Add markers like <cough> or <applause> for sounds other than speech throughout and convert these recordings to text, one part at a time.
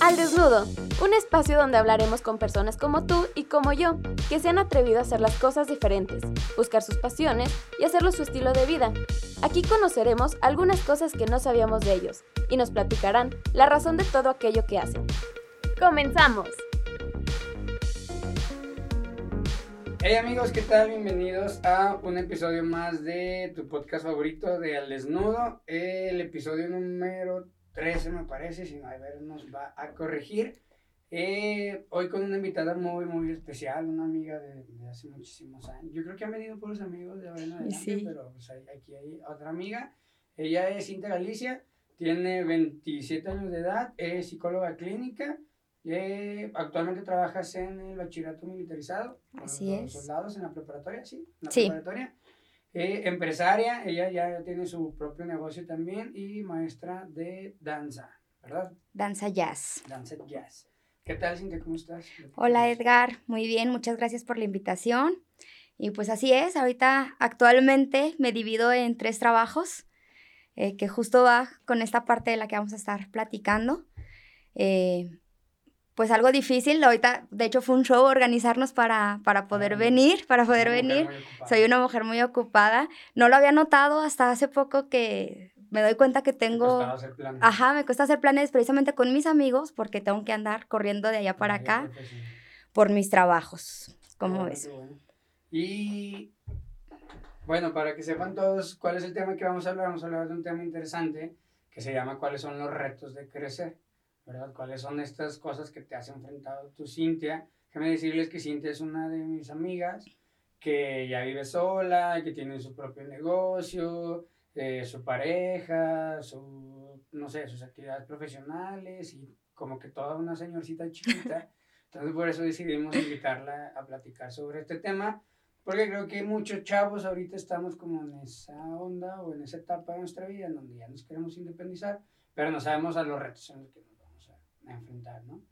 Al Desnudo, un espacio donde hablaremos con personas como tú y como yo, que se han atrevido a hacer las cosas diferentes, buscar sus pasiones y hacerlo su estilo de vida. Aquí conoceremos algunas cosas que no sabíamos de ellos y nos platicarán la razón de todo aquello que hacen. ¡Comenzamos! Hey amigos, ¿qué tal? Bienvenidos a un episodio más de tu podcast favorito de Al Desnudo, el episodio número 13 me parece, si no, a ver, nos va a corregir. Eh, hoy con una invitada muy, muy especial, una amiga de, hace muchísimos años. Yo creo que han venido por los amigos de ahora en adelante, pero pues, aquí hay otra amiga. Ella es Cinta Galicia, tiene 27 años de edad, es psicóloga clínica. Eh, actualmente trabajas en el bachillerato militarizado. Así con es. soldados en la preparatoria, ¿sí? En la Sí. preparatoria. Eh, empresaria, ella ya tiene su propio negocio también y maestra de danza, ¿verdad? Danza Jazz. Danza jazz. ¿Qué tal, Cintia? ¿Cómo estás? Hola Edgar, muy bien, muchas gracias por la invitación. Y pues así es, ahorita actualmente me divido en tres trabajos, eh, que justo va con esta parte de la que vamos a estar platicando. Eh, pues algo difícil, ahorita de hecho fue un show organizarnos para, para poder Ah, venir, para poder venir. Soy una mujer muy ocupada. No lo había notado hasta hace poco que me doy cuenta que Te tengo... costaba hacer planes. Ajá, me cuesta hacer planes precisamente con mis amigos porque tengo que andar corriendo de allá para Ay, acá por mis trabajos. ¿Cómo ves? bueno. Y bueno, para que sepan todos cuál es el tema que vamos a hablar, vamos a hablar de un tema interesante que se llama cuáles son los retos de crecer, ¿verdad? ¿Cuáles son estas cosas que te has enfrentado tú, Cintia? Déjame decirles que Cintia es una de mis amigas que ya vive sola, que tiene su propio negocio, eh, su pareja, su, no sé, sus actividades profesionales y como que toda una señorcita chiquita. Entonces por eso decidimos invitarla a platicar sobre este tema, porque creo que muchos chavos ahorita estamos como en esa onda o en esa etapa de nuestra vida en donde ya nos queremos independizar, pero no sabemos a los retos en los que nos enfrentar, ¿no?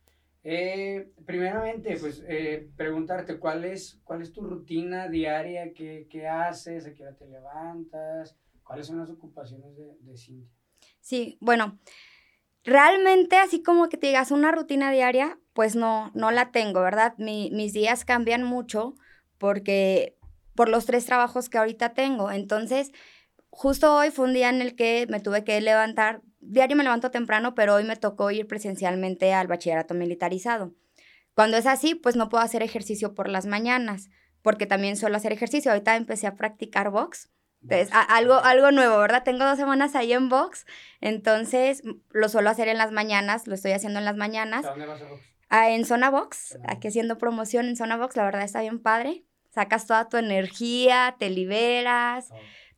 Eh, primeramente, pues eh, preguntarte cuál es, cuál es tu rutina diaria, qué, qué haces, a qué hora te levantas, cuáles son las ocupaciones de, de Cintia. Sí, bueno, realmente así como que te digas una rutina diaria, pues no, no la tengo, ¿verdad? Mi- mis días cambian mucho porque por los tres trabajos que ahorita tengo. Entonces, justo hoy fue un día en el que me tuve que levantar, diario me levanto temprano, pero hoy me tocó ir presencialmente al bachillerato militarizado. Cuando es así, pues no puedo hacer ejercicio por las mañanas, porque también suelo hacer ejercicio. Ahorita empecé a practicar box. Entonces, a- algo, algo nuevo, ¿verdad? Tengo dos semanas ahí en box, entonces lo suelo hacer en las mañanas, lo estoy haciendo en las mañanas. ¿A dónde vas a box? Ah, en Zona Box, aquí haciendo promoción en Zona Box, la verdad está bien padre. Sacas toda tu energía, te liberas,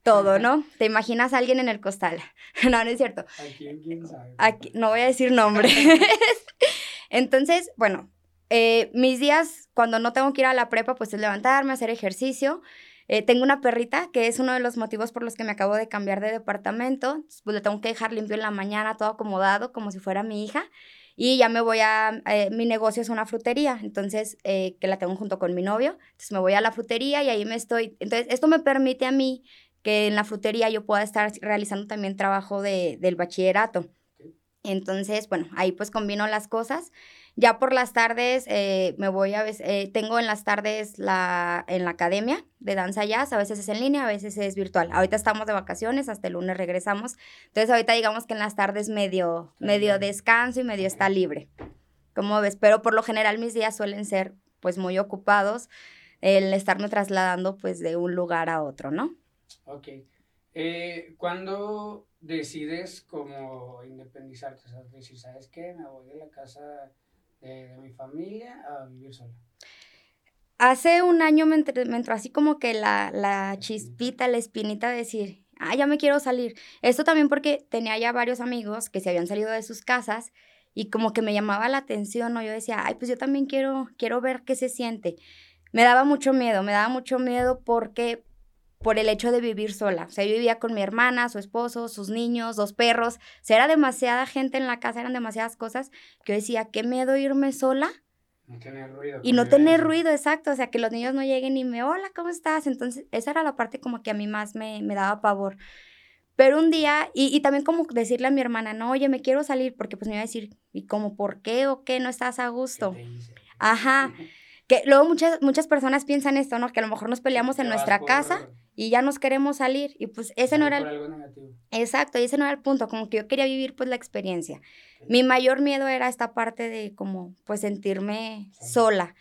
todo, ¿no? Te imaginas a alguien en el costal. <laughs> No, no es cierto. Aquí, quién sabe. Aquí, no voy a decir nombres. <laughs> Entonces, bueno, eh, mis días cuando no tengo que ir a la prepa, pues es levantarme, hacer ejercicio. Eh, tengo una perrita que es uno de los motivos por los que me acabo de cambiar de departamento. Pues le tengo que dejar limpio en la mañana, todo acomodado, como si fuera mi hija. Y ya me voy a, eh, mi negocio es una frutería, entonces, eh, que la tengo junto con mi novio. Entonces me voy a la frutería y ahí me estoy. Entonces, esto me permite a mí que en la frutería yo pueda estar realizando también trabajo de, del bachillerato. Entonces, bueno, ahí pues combino las cosas. Ya por las tardes eh, me voy a veces, eh, tengo en las tardes la, en la academia de danza jazz, a veces es en línea, a veces es virtual. Ahorita estamos de vacaciones, hasta el lunes regresamos. Entonces ahorita digamos que en las tardes medio, medio descanso y medio está libre. Como ves, pero por lo general mis días suelen ser pues muy ocupados el estarme trasladando pues de un lugar a otro, ¿no? Ok. Eh, ¿Cuándo decides como independizarte? O sea, decir, ¿sabes qué? Me voy de la casa de, de mi familia a vivir sola. Hace un año me entró, me entró así como que la, la chispita, la espinita de decir, ah, ya me quiero salir. Esto también porque tenía ya varios amigos que se habían salido de sus casas y como que me llamaba la atención, ¿no? Yo decía, ay, pues yo también quiero, quiero ver qué se siente. Me daba mucho miedo, me daba mucho miedo porque por el hecho de vivir sola. O sea, yo vivía con mi hermana, su esposo, sus niños, dos perros. O sea, era demasiada gente en la casa, eran demasiadas cosas que yo decía, qué miedo irme sola No tener ruido. y no tener ruido, exacto, o sea, que los niños no lleguen y me, hola, ¿cómo estás? Entonces, esa era la parte como que a mí más me, me daba pavor. Pero un día, y, y, también como decirle a mi hermana, no, oye, me quiero salir, porque pues me iba a decir, ¿y como por qué o qué no estás a gusto? Ajá. <laughs> Que luego muchas, muchas personas piensan esto, ¿no? Que a lo mejor nos peleamos en nuestra casa y ya nos queremos salir. Y pues ese no era el... Exacto, y ese no era el punto, como que yo quería vivir pues la experiencia. Mi mayor miedo era esta parte de como pues sentirme sola.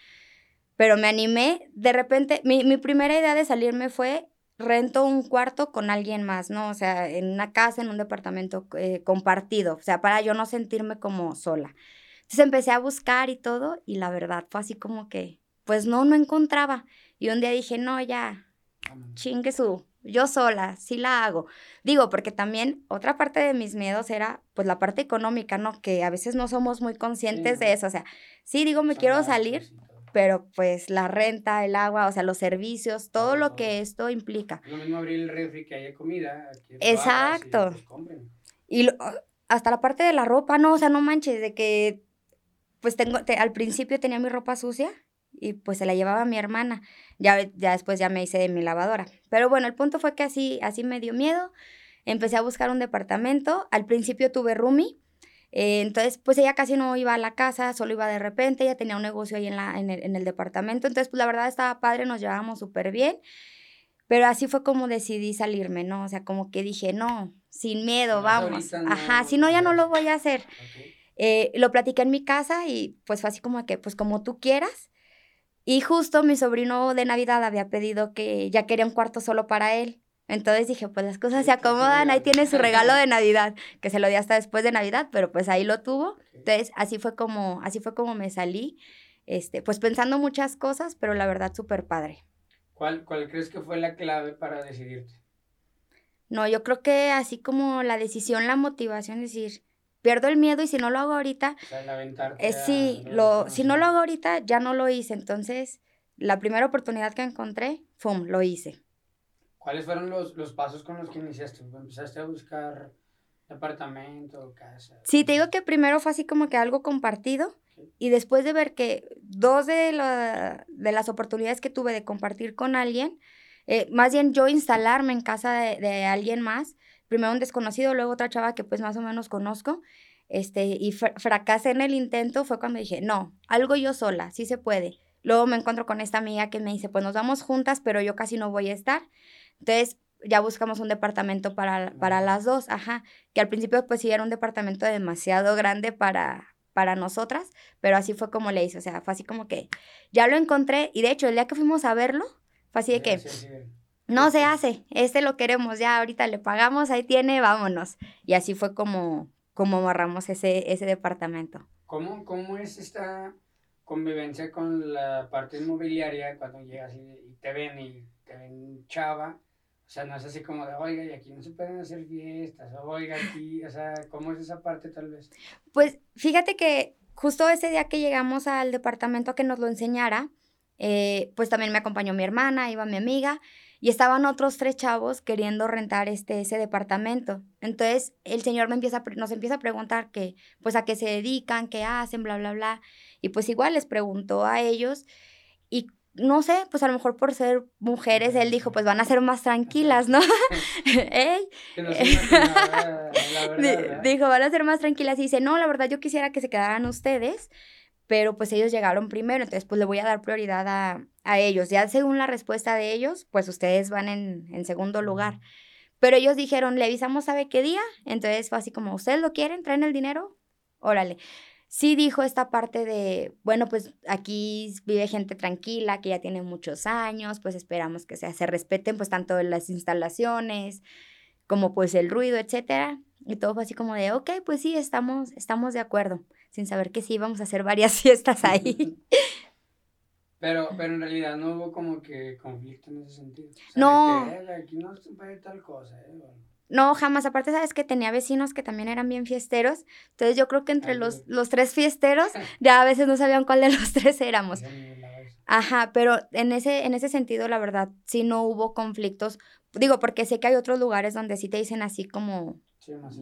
Pero me animé, de repente, mi, mi primera idea de salirme fue rento un cuarto con alguien más, ¿no? O sea, en una casa, en un departamento eh, compartido, o sea, para yo no sentirme como sola. Entonces empecé a buscar y todo, y la verdad fue así como que, pues no, no encontraba. Y un día dije, no, ya, chingue su, yo sola, sí la hago. Digo, porque también otra parte de mis miedos era, pues la parte económica, ¿no? Que a veces no somos muy conscientes de eso. O sea, sí digo, me quiero salir, pero pues la renta, el agua, o sea, los servicios, todo lo que esto implica. Lo mismo abrir el refri que haya comida. Exacto. Y, pues, hasta la parte de la ropa, no, o sea, no manches, de que pues tengo, al principio tenía mi ropa sucia y pues se la llevaba a mi hermana. Ya, ya después ya me hice de mi lavadora. Pero bueno, el punto fue que así, así me dio miedo. Empecé a buscar un departamento. Al principio tuve roomie. Eh, entonces, pues ella casi no iba a la casa, solo iba de repente. Ella tenía un negocio ahí en, la, en, el, en el departamento. Entonces, pues la verdad estaba padre, nos llevábamos súper bien. Pero así fue como decidí salirme, ¿no? O sea, como que dije, no, sin miedo, vamos. Ajá, si no, ya no lo voy a hacer. Eh, lo platiqué en mi casa y pues fue así como que, pues como tú quieras. Y justo mi sobrino de Navidad había pedido que ya quería un cuarto solo para él. Entonces dije, pues las cosas se acomodan, ahí tiene su regalo de <laughs> Navidad, que se lo di hasta después de Navidad, pero pues ahí lo tuvo. Entonces, así fue como, así fue como me salí, este, pues pensando muchas cosas, pero la verdad súper padre. ¿Cuál, ¿Cuál crees que fue la clave para decidirte? No, yo creo que así como la decisión, la motivación, decir, pierdo el miedo y si no lo hago ahorita, eh, sí, lo, si no lo hago ahorita, ya no lo hice. Entonces, la primera oportunidad que encontré, ¡fum!, lo hice. ¿Cuáles fueron los, los pasos con los que iniciaste? ¿Empezaste a buscar departamento, casa? Sí, te digo que primero fue así como que algo compartido. Y después de ver que dos de, la, de las oportunidades que tuve de compartir con alguien, eh, más bien yo instalarme en casa de, de alguien más, primero un desconocido, luego otra chava que pues más o menos conozco, este, y fracasé en el intento, fue cuando dije, no, algo yo sola, sí se puede. Luego me encuentro con esta amiga que me dice, pues nos vamos juntas, pero yo casi no voy a estar. Entonces ya buscamos un departamento para, para las dos, ajá, que al principio pues sí era un departamento demasiado grande para, para nosotras, pero así fue como le hice, o sea, fue así como que ya lo encontré y de hecho el día que fuimos a verlo, fue así de que, no se hace, este lo queremos, ya ahorita le pagamos, ahí tiene, vámonos. Y así fue como, como amarramos ese, ese departamento. ¿Cómo, ¿Cómo es esta convivencia con la parte inmobiliaria cuando llegas y, te ven y te ven chava? O sea, no es así como de, oiga, y aquí no se pueden hacer fiestas, oiga, aquí, o sea, ¿cómo es esa parte tal vez? Pues fíjate que justo ese día que llegamos al departamento a que nos lo enseñara, eh, pues también me acompañó mi hermana, iba mi amiga, y estaban otros tres chavos queriendo rentar este, ese departamento. Entonces el señor me empieza, nos empieza a preguntar que, pues a qué se dedican, qué hacen, bla, bla, bla. Y pues igual les preguntó a ellos y no sé, pues a lo mejor por ser mujeres, él dijo, pues van a ser más tranquilas, ¿no? <laughs> <laughs> Dijo, van a ser más tranquilas. Y dice, no, la verdad yo quisiera que se quedaran ustedes pero pues ellos llegaron primero, entonces pues le voy a dar prioridad a, a ellos. Ya según la respuesta de ellos, pues ustedes van en, en, segundo lugar. Pero ellos dijeron, le avisamos sabe qué día, entonces fue así como, ¿ustedes lo quieren? ¿Traen el dinero? Órale. Sí dijo esta parte de, bueno, pues aquí vive gente tranquila, que ya tiene muchos años, pues esperamos que se, se respeten pues tanto las instalaciones como pues el ruido, etcétera. Y todo fue así como de, ok, pues sí, estamos, estamos de acuerdo sin saber que sí íbamos a hacer varias <laughs> fiestas ahí. <laughs> Pero, pero en realidad no hubo como que conflicto en ese sentido. no. aquí no se puede tal cosa, ¿eh? No, jamás. Aparte, sabes que tenía vecinos que también eran bien fiesteros. Entonces, yo creo que entre los, los tres fiesteros, <laughs> ya a veces no sabían cuál de los tres éramos. Ajá, pero en ese, en ese sentido, la verdad, sí no hubo conflictos. Digo, porque sé que hay otros lugares donde sí te dicen así como,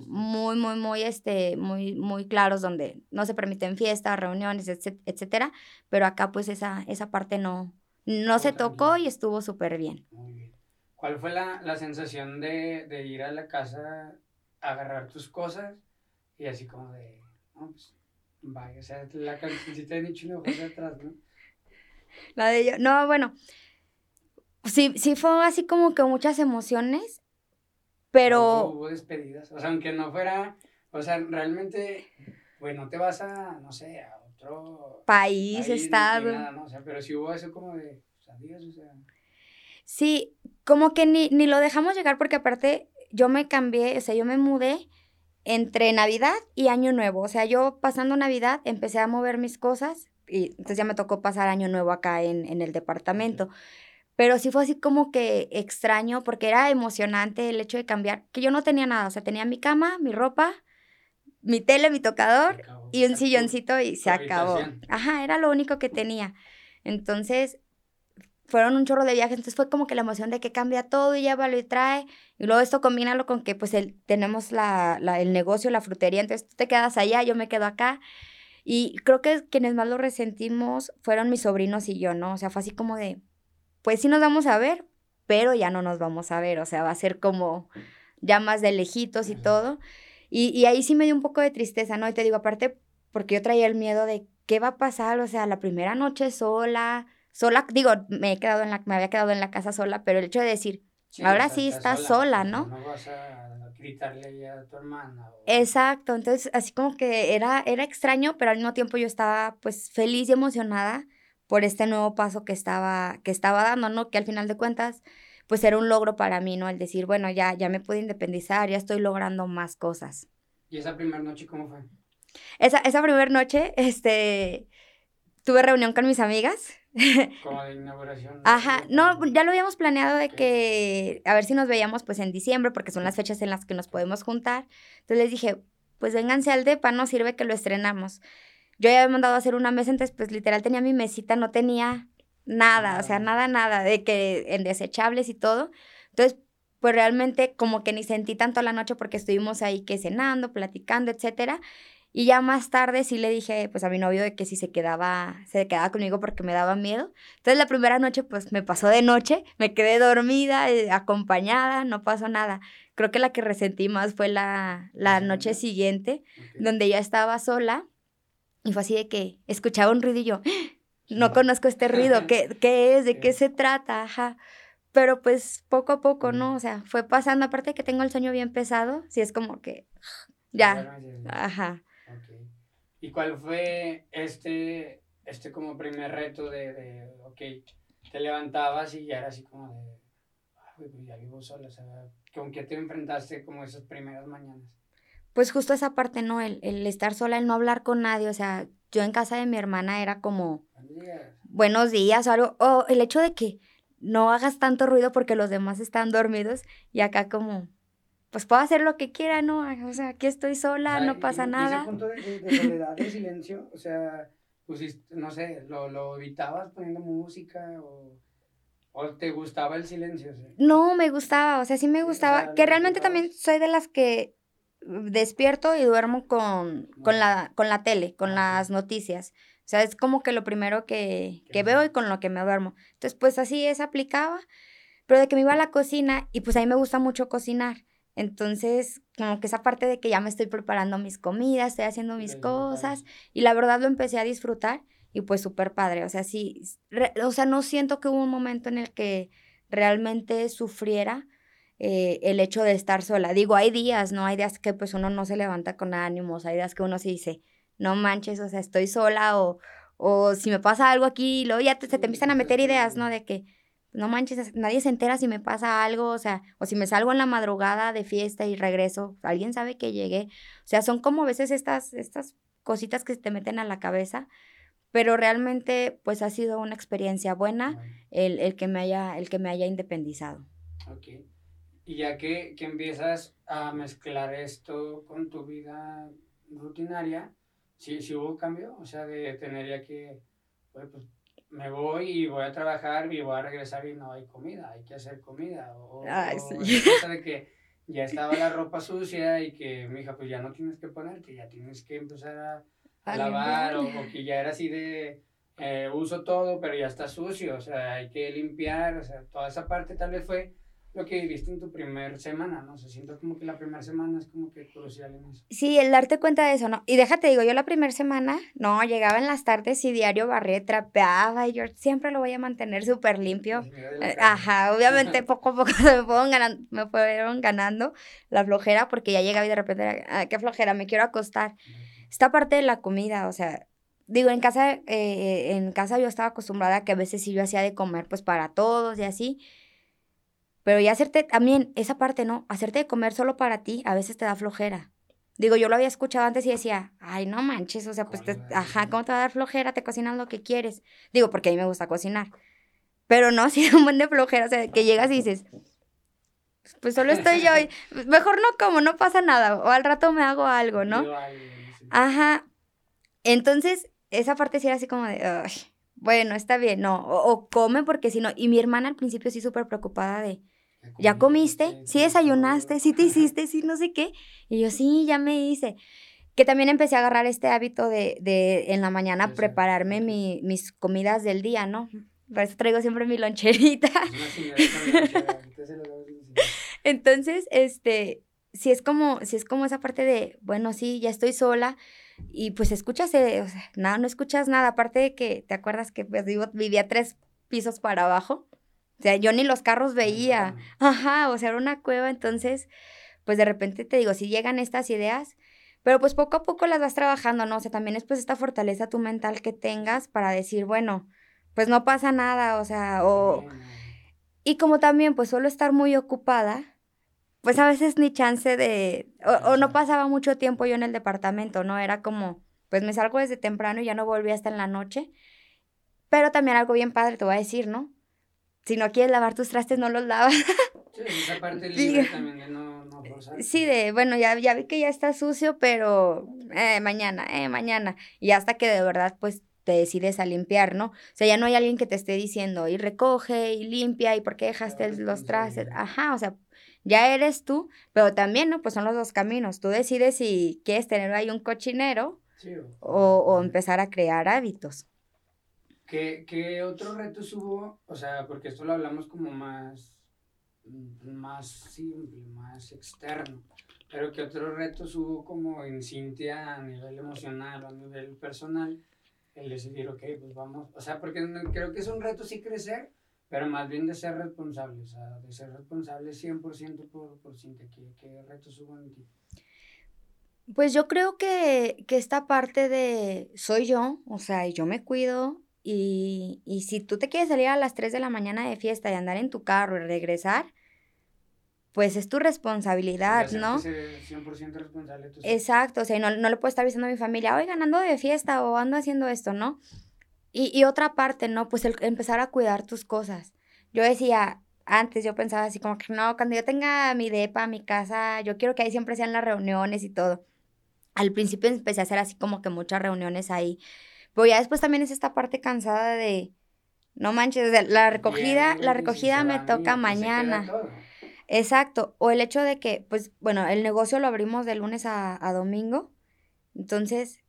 muy, muy, muy, este, muy, muy claros donde no se permiten fiestas, reuniones, etcétera, pero acá pues esa, esa parte no, no se tocó y estuvo súper bien. Muy bien. ¿Cuál fue la, la sensación de, de, ir a la casa, agarrar tus cosas y así como de, no, pues, vaya, o sea, la cancioncita de Nicho de atrás, ¿no? La de yo, no, bueno, sí, sí fue así como que muchas emociones, pero... Hubo, despedidas, o sea, aunque no fuera, o sea, realmente, pues no te vas a, no sé, a otro... País, estado. Nada, ¿no? O sea, pero sí hubo eso como de, pues, adiós, o sea... Sí, como que ni, ni lo dejamos llegar porque aparte yo me cambié, o sea, yo me mudé entre Navidad y Año Nuevo. O sea, yo pasando Navidad empecé a mover mis cosas y entonces ya me tocó pasar Año Nuevo acá en, en el departamento. Pero sí fue así como que extraño porque era emocionante el hecho de cambiar, que yo no tenía nada, o sea, tenía mi cama, mi ropa, mi tele, mi tocador y un silloncito y se acabó. Ajá, era lo único que tenía. Entonces, fueron un chorro de viajes, entonces fue como que la emoción de que cambia todo y llévalo y trae, y luego esto combínalo con que pues el, tenemos la, la, el negocio, la frutería, entonces tú te quedas allá, yo me quedo acá, y creo que quienes más lo resentimos fueron mis sobrinos y yo, ¿no? O sea, fue así como de, pues sí nos vamos a ver, pero ya no nos vamos a ver, o sea, va a ser como ya más de lejitos y todo, y, y ahí sí me dio un poco de tristeza, ¿no? Y te digo, aparte, porque yo traía el miedo de qué va a pasar, o sea, la primera noche sola, sola, digo, me he quedado en la, me había quedado en la casa sola, pero el hecho de decir, ahora sí estás sola, ¿no? No vas a gritarle a tu hermana. Exacto, entonces así como que era, era extraño, pero al mismo tiempo yo estaba pues feliz y emocionada por este nuevo paso que estaba, que estaba dando, ¿no? Que al final de cuentas, pues era un logro para mí, ¿no? El decir, bueno, ya, ya me pude independizar, ya estoy logrando más cosas. ¿Y esa primera noche cómo fue? Esa, esa primera noche, este, tuve reunión con mis amigas. <laughs> Como de inauguración. Ajá, no, ya lo habíamos planeado de que a ver si nos veíamos pues en diciembre, porque son las fechas en las que nos podemos juntar. Entonces les dije, pues vénganse al DEPA, no sirve que lo estrenamos. Yo ya había mandado a hacer una mesa, entonces pues literal tenía mi mesita, no tenía nada, o sea, nada, nada, de que en desechables y todo. Entonces, pues realmente como que ni sentí tanto la noche porque estuvimos ahí que cenando, platicando, etcétera. Y ya más tarde sí le dije, pues a mi novio de que si se quedaba, se quedaba conmigo porque me daba miedo. Entonces la primera noche pues me pasó de noche, me quedé dormida, eh, acompañada, no pasó nada. Creo que la que resentí más fue la, la noche siguiente, donde ya estaba sola y fue así de que escuchaba un ruido y yo, no conozco este ruido, ¿qué, qué es? ¿De qué se trata? Ajá. Pero pues poco a poco, ¿no? O sea, fue pasando, aparte de que tengo el sueño bien pesado, sí es como que ya, ajá. ¿Y cuál fue este, este como primer reto de, de, ok, te levantabas y ya era así como de, pues ya vivo sola, o sea, ¿con qué te enfrentaste como esas primeras mañanas? Pues justo esa parte, ¿no? El, el estar sola, el no hablar con nadie, o sea, yo en casa de mi hermana era como, buenos días, o algo, o el hecho de que no hagas tanto ruido porque los demás están dormidos y acá como, pues puedo hacer lo que quiera, ¿no? O sea, aquí estoy sola, no pasa y, nada. ese punto de, de, soledad, de silencio, o sea, pues, no sé, lo, lo evitabas poniendo música o, o te gustaba el silencio. ¿sí? No, me gustaba, o sea, sí me gustaba, o sea, que realmente también soy de las que despierto y duermo con, con, la, con la tele, con las noticias. O sea, es como que lo primero que, que veo y con lo que me duermo. Entonces, pues así es, aplicaba, pero de que me iba a la cocina y pues a mí me gusta mucho cocinar. Entonces, como que esa parte de que ya me estoy preparando mis comidas, estoy haciendo mis cosas, y la verdad lo empecé a disfrutar y pues súper padre. O sea, sí, re, o sea, no siento que hubo un momento en el que realmente sufriera eh, el hecho de estar sola. Digo, hay días, ¿no? Hay días que pues uno no se levanta con ánimos, hay días que uno se dice, no manches, o sea, estoy sola o, o si me pasa algo aquí, luego ya te, se te empiezan a meter ideas, ¿no? De que no manches, nadie se entera si me pasa algo, o sea, o si me salgo en la madrugada de fiesta y regreso, alguien sabe que llegué. O sea, son como a veces estas, estas cositas que se te meten a la cabeza, pero realmente pues ha sido una experiencia buena el, el, que, me haya, el que me haya independizado. Ok. Y ya que, que empiezas a mezclar esto con tu vida rutinaria, ¿sí, sí hubo cambio? O sea, de tener ya que, pues, me voy y voy a trabajar y voy a regresar y no hay comida, hay que hacer comida. O, Ay, o sí. de que <laughs> ya estaba la ropa sucia y que, mija, pues ya no tienes que ponerte, ya tienes que empezar a, a lavar, o, o, que ya era así de, eh, uso todo, pero ya está sucio, o sea, hay que limpiar, o sea, toda esa parte tal vez fue lo que viviste en tu primer semana, ¿no? se siento como que la primera semana es como que crucial en eso. Sí, el darte cuenta de eso, ¿no? Y déjate, digo, yo la primera semana, no, llegaba en las tardes y diario barré, trapeaba y yo siempre lo voy a mantener súper limpio. Eh, ajá, obviamente <laughs> poco a poco <laughs> me fueron, ganando, me fueron ganando la flojera porque ya llegaba y de repente, ah, qué flojera, me quiero acostar. Esta parte de la comida, o sea, digo, en casa, eh, en casa yo estaba acostumbrada a que a veces sí yo hacía de comer pues para todos y así, pero ya hacerte también esa parte, ¿no? Hacerte de comer solo para ti a veces te da flojera. Digo, yo lo había escuchado antes y decía, ay, no manches, o sea, pues, ajá, ¿cómo te va a dar flojera? Te cocinas lo que quieres. Digo, porque a mí me gusta cocinar. Pero no, <laughs> si es un buen de flojera, o sea, que llegas y dices, pues solo estoy yo, y, <laughs> mejor no como, no pasa nada, o al rato me hago algo, ¿no? Ajá. Entonces, esa parte sí era así como de, ay, bueno, está bien, no, o, o come porque si no, y mi hermana al principio sí súper preocupada de, ¿Ya comiste? ¿Sí desayunaste? ¿Sí te hiciste? ¿Sí no sé qué? Y yo, sí, ya me hice. Que también empecé a agarrar este hábito de, de en la mañana prepararme mi, mis comidas del día, ¿no? Por eso traigo siempre mi loncherita. <laughs> Entonces, este, si es como, si es como esa parte de, bueno, sí, ya estoy sola y pues escuchas, eh, o sea, nada, no escuchas nada, aparte de que, ¿te acuerdas que pues, vivía tres pisos para abajo? O sea, yo ni los carros veía. Ajá, o sea, era una cueva, entonces, pues de repente te digo, si llegan estas ideas, pero pues poco a poco las vas trabajando, ¿no? O sea, también es pues esta fortaleza tu mental que tengas para decir, bueno, pues no pasa nada, o sea, o... Y como también pues solo estar muy ocupada, pues a veces ni chance de... O, o no pasaba mucho tiempo yo en el departamento, ¿no? Era como, pues me salgo desde temprano y ya no volví hasta en la noche. Pero también algo bien padre, te voy a decir, ¿no? Si no quieres lavar tus trastes, no los lavas. <laughs> Sí, esa parte libre también de no, no forzar. Sí, de, bueno, ya, ya vi que ya está sucio, pero eh, mañana, eh, mañana. Y hasta que de verdad, pues, te decides a limpiar, ¿no? O sea, ya no hay alguien que te esté diciendo, y recoge, y limpia, y por qué dejaste los trastes. Ajá, o sea, ya eres tú, pero también, ¿no? Pues son los dos caminos. Tú decides si quieres tener ahí un cochinero o, o empezar a crear hábitos. ¿Qué, ¿Qué otros retos hubo? O sea, porque esto lo hablamos como más, más simple, más externo. Pero ¿qué otros retos hubo como en Cintia a nivel emocional a nivel personal? El decidir, ok, pues vamos. O sea, porque creo que es un reto sí crecer, pero más bien de ser responsable. O sea, de ser responsable 100% por, por Cintia. ¿Qué, ¿Qué retos hubo en ti? Pues yo creo que, que esta parte de soy yo, o sea, yo me cuido, y, y si tú te quieres salir a las 3 de la mañana de fiesta y andar en tu carro y regresar, pues es tu responsabilidad, ¿no? 100% responsable. Exacto, o sea, no, no le puedo estar avisando a mi familia, oigan, ando de fiesta o ando haciendo esto, ¿no? Y, y otra parte, ¿no? Pues el empezar a cuidar tus cosas. Yo decía, antes yo pensaba así como que no, cuando yo tenga mi depa, mi casa, yo quiero que ahí siempre sean las reuniones y todo. Al principio empecé a hacer así como que muchas reuniones ahí pero ya después también es esta parte cansada de, no manches, la recogida, la recogida me toca mañana. Exacto. O el hecho de que, pues, bueno, el negocio lo abrimos de lunes a, domingo. Entonces,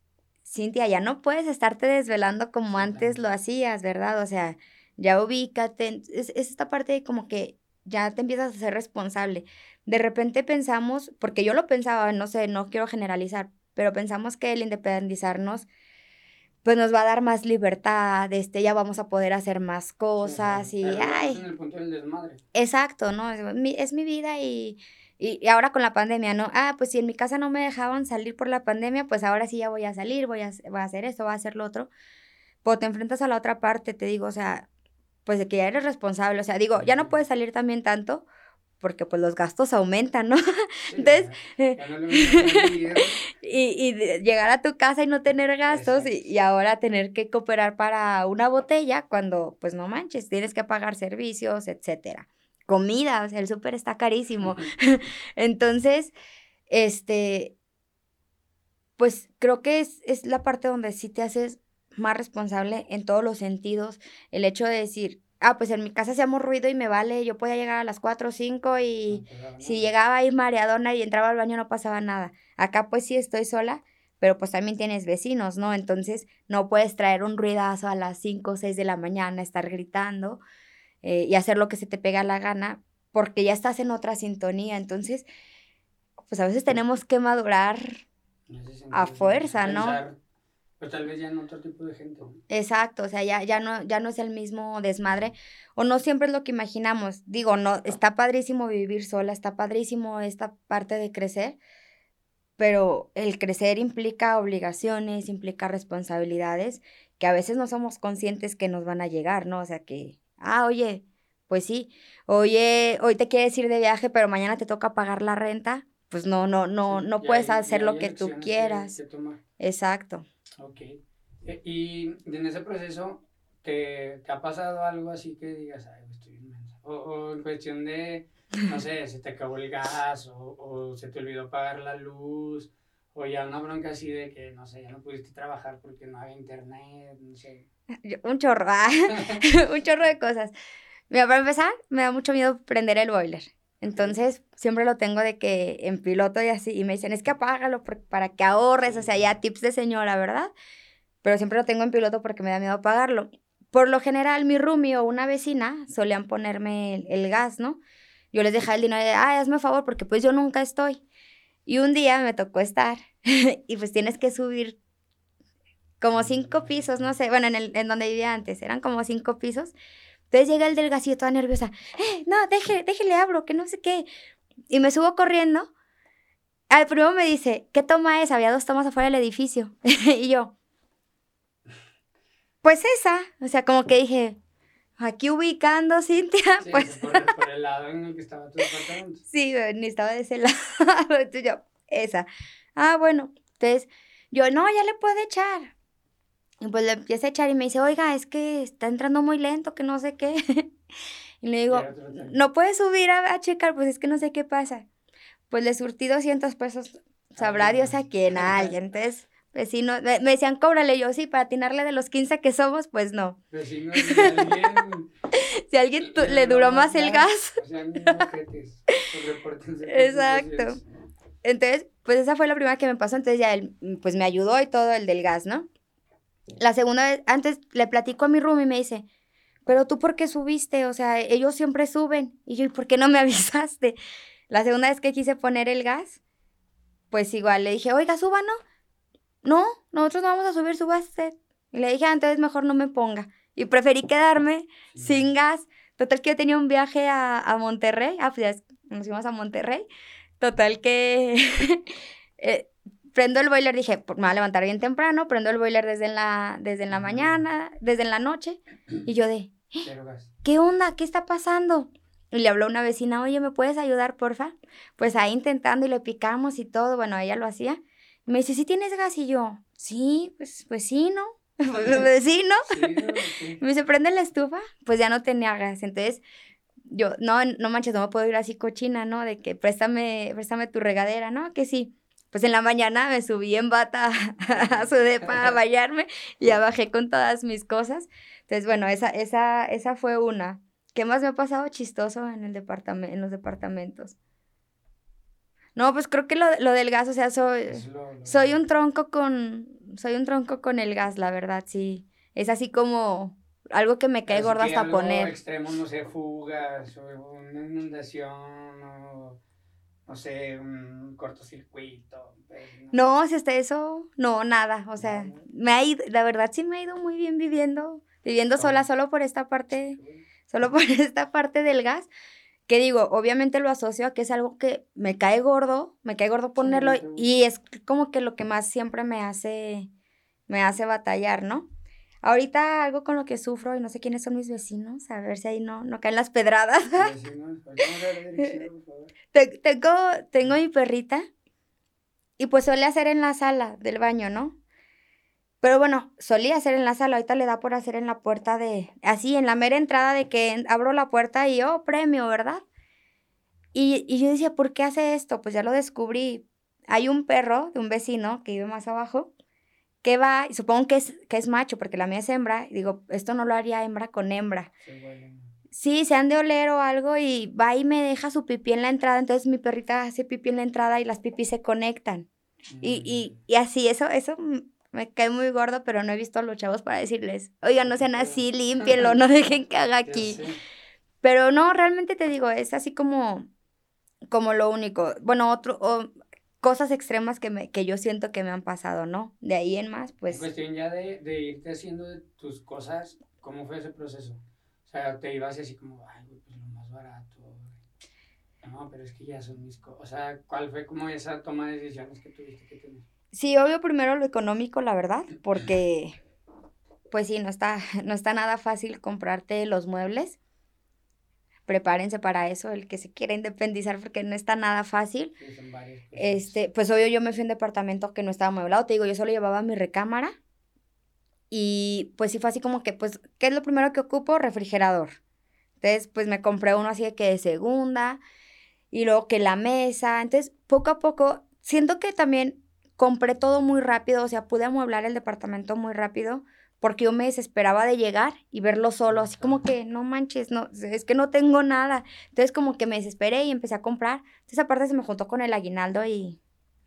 Cintia, ya no puedes estarte desvelando como antes lo hacías, ¿verdad? O sea, ya ubícate. Es, es esta parte de como que ya te empiezas a ser responsable. De repente pensamos, porque yo lo pensaba, no sé, no quiero generalizar, pero pensamos que el independizarnos pues nos va a dar más libertad, este, ya vamos a poder hacer más cosas y, ay. En el punto del desmadre. Exacto, ¿no? Es mi, es mi vida y, y, ahora con la pandemia, ¿no? Ah, pues si en mi casa no me dejaban salir por la pandemia, pues ahora sí ya voy a salir, voy a, voy a hacer esto, voy a hacer lo otro. Pues te enfrentas a la otra parte, te digo, o sea, pues de que ya eres responsable, o sea, digo, ya no puedes salir también tanto, porque pues los gastos aumentan, ¿no? Entonces, <laughs> y, y, llegar a tu casa y no tener gastos y, ahora tener que cooperar para una botella cuando pues no manches, tienes que pagar servicios, etcétera. Comida, o sea, el súper está carísimo. <laughs> <laughs> Entonces, este, pues creo que es, es la parte donde sí te haces más responsable en todos los sentidos. El hecho de decir, ah, pues en mi casa hacíamos ruido y me vale, yo podía llegar a las 4 o 5 y si llegaba ahí mareadona y entraba al baño no pasaba nada. Acá pues sí estoy sola, pero pues también tienes vecinos, ¿no? Entonces no puedes traer un ruidazo a las 5 o 6 de la mañana, estar gritando eh, y hacer lo que se te pega la gana, porque ya estás en otra sintonía. Entonces, pues a veces tenemos que madurar a fuerza, ¿no? Pues tal vez ya en otro tipo de gente. Exacto, o sea, ya, ya, no, ya no es el mismo desmadre, o no siempre es lo que imaginamos. Digo, no, está padrísimo vivir sola, está padrísimo esta parte de crecer, pero el crecer implica obligaciones, implica responsabilidades que a veces no somos conscientes que nos van a llegar, ¿no? O sea, que, ah, oye, pues sí, oye, hoy te quieres ir de viaje, pero mañana te toca pagar la renta, pues no, no, no, no puedes hacer lo que tú quieras. Exacto. Ok. E, y en ese proceso, ¿te, ha pasado algo así que digas, ay, estoy inmensa? O, o, en cuestión de, no sé, <laughs> se te acabó el gas, o, o, se te olvidó pagar la luz, o ya una bronca así de que, no sé, ya no pudiste trabajar porque no había internet, no sé. Un chorro, ah, <laughs> un chorro de cosas. Mira, para empezar, me da mucho miedo prender el boiler. Entonces, siempre lo tengo de que en piloto y así, y me dicen, es que apágalo para que ahorres, o sea, ya tips de señora, ¿verdad? Pero siempre lo tengo en piloto porque me da miedo apagarlo. Por lo general, mi roomie o una vecina solían ponerme el, gas, ¿no? Yo les dejaba el dinero de, ah, hazme favor, porque pues yo nunca estoy. Y un día me tocó estar, <laughs> y pues tienes que subir como cinco pisos, no sé, bueno, en, el, en donde vivía antes, eran como cinco pisos. Entonces llega el del toda nerviosa, eh, no, déjele, déjele abro, que no sé qué. Y me subo corriendo. Al primero me dice, ¿qué toma es? Había dos tomas afuera del edificio. <laughs> y yo, pues esa. O sea, como que dije, aquí ubicando, Cintia. Sí, <laughs> pues. Por el, lado en el que estaba tu departamento. Sí, ni estaba de ese <laughs> lado. Entonces yo, esa. Ah, bueno. Entonces, yo, no, ya le puedo echar. Y pues le empieza a echar y me dice, oiga, es que está entrando muy lento, que no sé qué. <laughs> y le digo, no puedes subir a, checar, pues es que no sé qué pasa. Pues le surtí 200 pesos, sabrá Dios a quién, a <laughs> alguien. Entonces, vecino, me, decían, cóbrale. Yo, sí, para atinarle de los 15 que somos, pues no. Vecino, <laughs> si alguien, si alguien le duró más el gas. Exacto. Entonces, pues esa fue la primera que me pasó. Entonces ya él, pues me ayudó y todo el del gas, ¿no? La segunda vez, antes le platico a mi room y me dice, pero tú por qué subiste, o sea, ellos siempre suben. Y yo, ¿y por qué no me <laughs> avisaste? La segunda vez que quise poner el gas, pues igual le dije, oiga, suba, ¿no? No, nosotros no vamos a subir, subaste. Y le dije, antes ah, mejor no me ponga. Y preferí quedarme sin gas. Total que yo tenía un viaje a, a Monterrey, ah, pues ya nos fuimos a Monterrey. Total que <laughs> eh, prendo el boiler, dije, me voy a levantar bien temprano, prendo el boiler desde la, desde la mañana, desde la noche, y yo de, ¿qué onda? ¿Qué está pasando? Y le habló una vecina, oye, ¿me puedes ayudar, porfa? Pues ahí intentando y le picamos y todo, bueno, ella lo hacía. Me dice, ¿sí tienes gas? Y yo, sí, pues, pues sí, ¿no? <laughs> pues sí, ¿no? <laughs> me dice, ¿prende la estufa? Pues ya no tenía gas, entonces yo, no, no manches, no me puedo ir así cochina, ¿no? De que préstame, préstame tu regadera, ¿no? Que sí pues en la mañana me subí en bata <laughs> a su depa a bañarme y ya bajé con todas mis cosas. Entonces, bueno, esa, esa, esa fue una. ¿Qué más me ha pasado chistoso en, el departamento, en los departamentos? No, pues creo que lo, lo del gas, o sea, soy, soy un tronco con, soy un tronco con el gas, la verdad, sí. Es así como algo que me cae gordo hasta poner. extremo, no sé, fugas o una inundación o no sé, un cortocircuito. Pues, no, si está eso, no, nada. O sea, me ha ido, la verdad sí me ha ido muy bien viviendo, viviendo sola, solo por esta parte, solo por <laughs> esta parte del gas. Que digo, obviamente lo asocio a que es algo que me cae gordo, me cae gordo ponerlo y es como que lo que más siempre me hace, me hace batallar, ¿no? Ahorita algo con lo que sufro y no sé quiénes son mis vecinos, a ver si ahí no, no caen las pedradas. tengo, tengo mi perrita y pues suele hacer en la sala del baño, ¿no? Pero bueno, solía hacer en la sala, ahorita le da por hacer en la puerta de, así, en la mera entrada de que abro la puerta y, oh, premio, ¿verdad? Y, y yo decía, ¿por qué hace esto? Pues ya lo descubrí. Hay un perro de un vecino que vive más abajo que va, y supongo que es, que es macho, porque la mía es hembra, y digo, esto no lo haría hembra con hembra. Sí, se han de oler o algo y va y me deja su pipí en la entrada, entonces mi perrita hace pipí en la entrada y las pipí se conectan. Y, y, mm. y, así, eso, eso me cae muy gordo, pero no he visto a los chavos para decirles, oigan, no sean así, límpienlo, no dejen que haga <laughs> aquí. Pero no, realmente te digo, es así como, como lo único. Bueno, otro, cosas extremas que, me, que yo siento que me han pasado, ¿no? De ahí en más, pues... En cuestión ya de, de irte haciendo tus cosas, ¿cómo fue ese proceso? O sea, te ibas así como, ay, pues lo más barato. No, pero es que ya son mis cosas. O sea, ¿cuál fue como esa toma de decisiones que tuviste que tener? Sí, obvio primero lo económico, la verdad, porque pues sí, no está, <laughs> no está nada fácil comprarte los muebles. Prepárense para eso, el que se quiera independizar, porque no está nada fácil. este, pues obvio, yo me fui a un departamento que no estaba amueblado. Te digo, yo solo llevaba mi recámara. Y pues sí fue así como que, pues, ¿qué es lo primero que ocupo? Refrigerador. Entonces, pues me compré uno así de que de segunda. Y luego que la mesa. Entonces, poco a poco, siento que también compré todo muy rápido. O sea, pude amueblar el departamento muy rápido porque yo me desesperaba de llegar y verlo solo, así como que no manches, no, es que no tengo nada. Entonces como que me desesperé y empecé a comprar. Entonces aparte se me juntó con el aguinaldo y...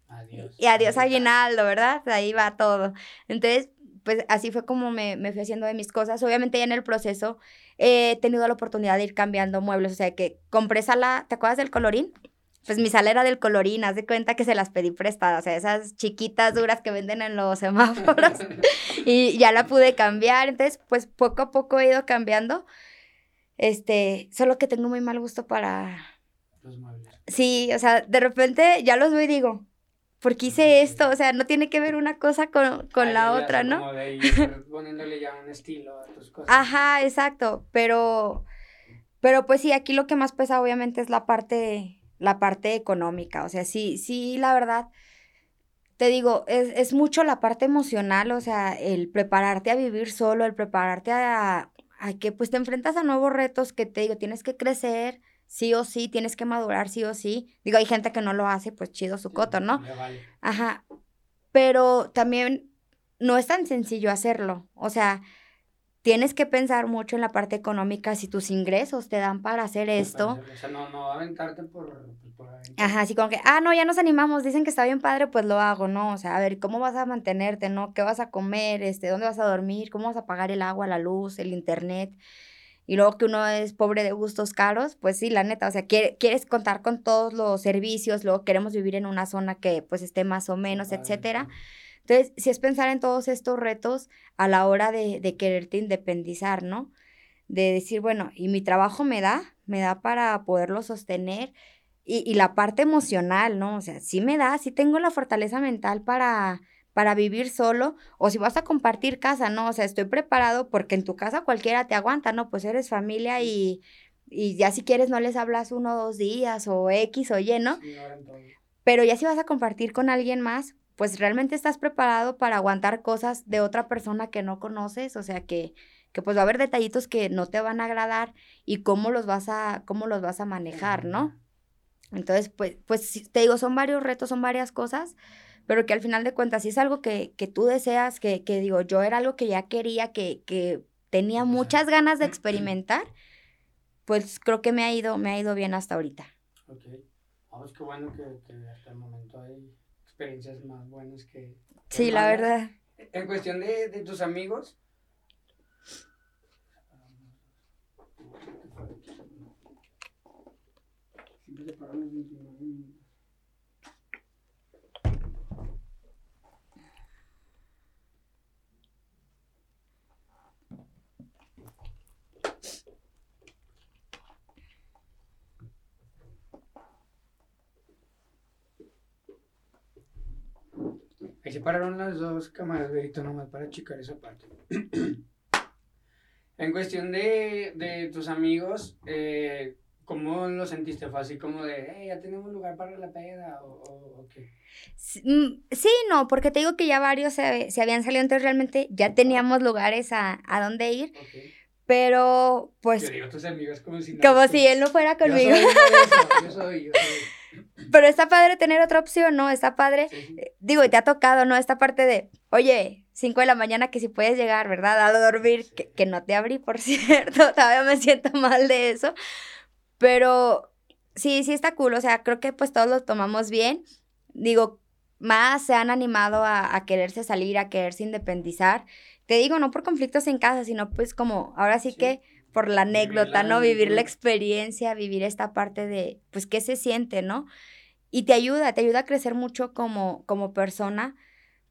Adiós. Y adiós aguinaldo, ¿verdad? Ahí va todo. Entonces, pues así fue como me, me fui haciendo de mis cosas. Obviamente ya en el proceso he tenido la oportunidad de ir cambiando muebles, o sea que compré sala, ¿te acuerdas del colorín? Pues mi sal era del colorín, haz de cuenta que se las pedí prestadas, o sea, esas chiquitas duras que venden en los semáforos, <laughs> y ya la pude cambiar, entonces, pues poco a poco he ido cambiando, este, solo que tengo muy mal gusto para... Los muebles. Sí, o sea, de repente ya los veo y digo, ¿por qué hice esto? O sea, no tiene que ver una cosa con, con la otra, ¿no? Como de ir poniéndole ya un estilo a tus cosas. Ajá, exacto, pero, pero pues sí, aquí lo que más pesa obviamente es la parte la parte económica. O sea, sí, sí, la verdad, te digo, es, es mucho la parte emocional, o sea, el prepararte a vivir solo, el prepararte a, a que pues te enfrentas a nuevos retos que te digo, tienes que crecer, sí o sí, tienes que madurar sí o sí. Digo, hay gente que no lo hace, pues chido su coto, ¿no? Ajá. Pero también no es tan sencillo hacerlo. O sea, tienes que pensar mucho en la parte económica, si tus ingresos te dan para hacer esto. O sea, no, no aventarte por, por Ajá, así como que, ah, no, ya nos animamos, dicen que está bien padre, pues lo hago, ¿no? O sea, a ver, ¿cómo vas a mantenerte, no? ¿Qué vas a comer? Este, ¿Dónde vas a dormir? ¿Cómo vas a pagar el agua, la luz, el internet? Y luego que uno es pobre de gustos caros, pues sí, la neta, o sea, quieres contar con todos los servicios, luego queremos vivir en una zona que pues esté más o menos, etcétera. Entonces, si es pensar en todos estos retos a la hora de, de quererte independizar, ¿no? De decir, bueno, y mi trabajo me da, me da para poderlo sostener. Y, y la parte emocional, ¿no? O sea, sí me da, sí tengo la fortaleza mental para, para vivir solo o si vas a compartir casa, ¿no? O sea, estoy preparado porque en tu casa cualquiera te aguanta, ¿no? Pues eres familia y, y ya si quieres no les hablas uno o dos días o X o Y, ¿no? Pero ya si vas a compartir con alguien más, pues realmente estás preparado para aguantar cosas de otra persona que no conoces, o sea que, que pues va a haber detallitos que no te van a agradar y cómo los vas a, cómo los vas a manejar, ¿no? Entonces, pues, pues te digo, son varios retos, son varias cosas, pero que al final de cuentas, si es algo que, que tú deseas, que, que digo, yo era algo que ya quería, que, que tenía muchas ganas de <clears throat> experimentar, pues creo que me ha ido, me ha ido bien hasta ahorita. Ok. Vamos, qué bueno que, que hasta el momento hay experiencias más buenas que... sí, la verdad. En cuestión de, de tus amigos, siempre se los 29 minutos. Ahí se pararon las dos cámaras, verito, nomás para checar esa parte. <clears throat> en cuestión de, de tus amigos, eh, ¿cómo lo sentiste? ¿Fue así como de, hey, ya tenemos lugar para la peda o, qué? Mm, sí, no, porque te digo que ya varios se, se habían salido, entonces realmente ya teníamos lugares a, a dónde ir. Pero, pues. Yo digo tus amigos como si. Como si él no fuera conmigo. yo soy, yo soy. Pero está padre tener otra opción, ¿no? Está padre. Eh, digo, y te ha tocado, ¿no? Esta parte de, oye, 5 de la mañana que si puedes llegar, ¿verdad? A dormir, que, no te abrí, por <laughs> cierto. Todavía me siento mal de eso. Pero sí, sí está cool. O sea, creo que pues todos lo tomamos bien. Digo, más se han animado a, quererse salir, a quererse independizar. Te digo, no por conflictos en casa, sino pues como ahora sí. que por la anécdota, ¿no? Vivir la experiencia, vivir esta parte de, pues, qué se siente, ¿no? Y te ayuda, te ayuda a crecer mucho como, como persona,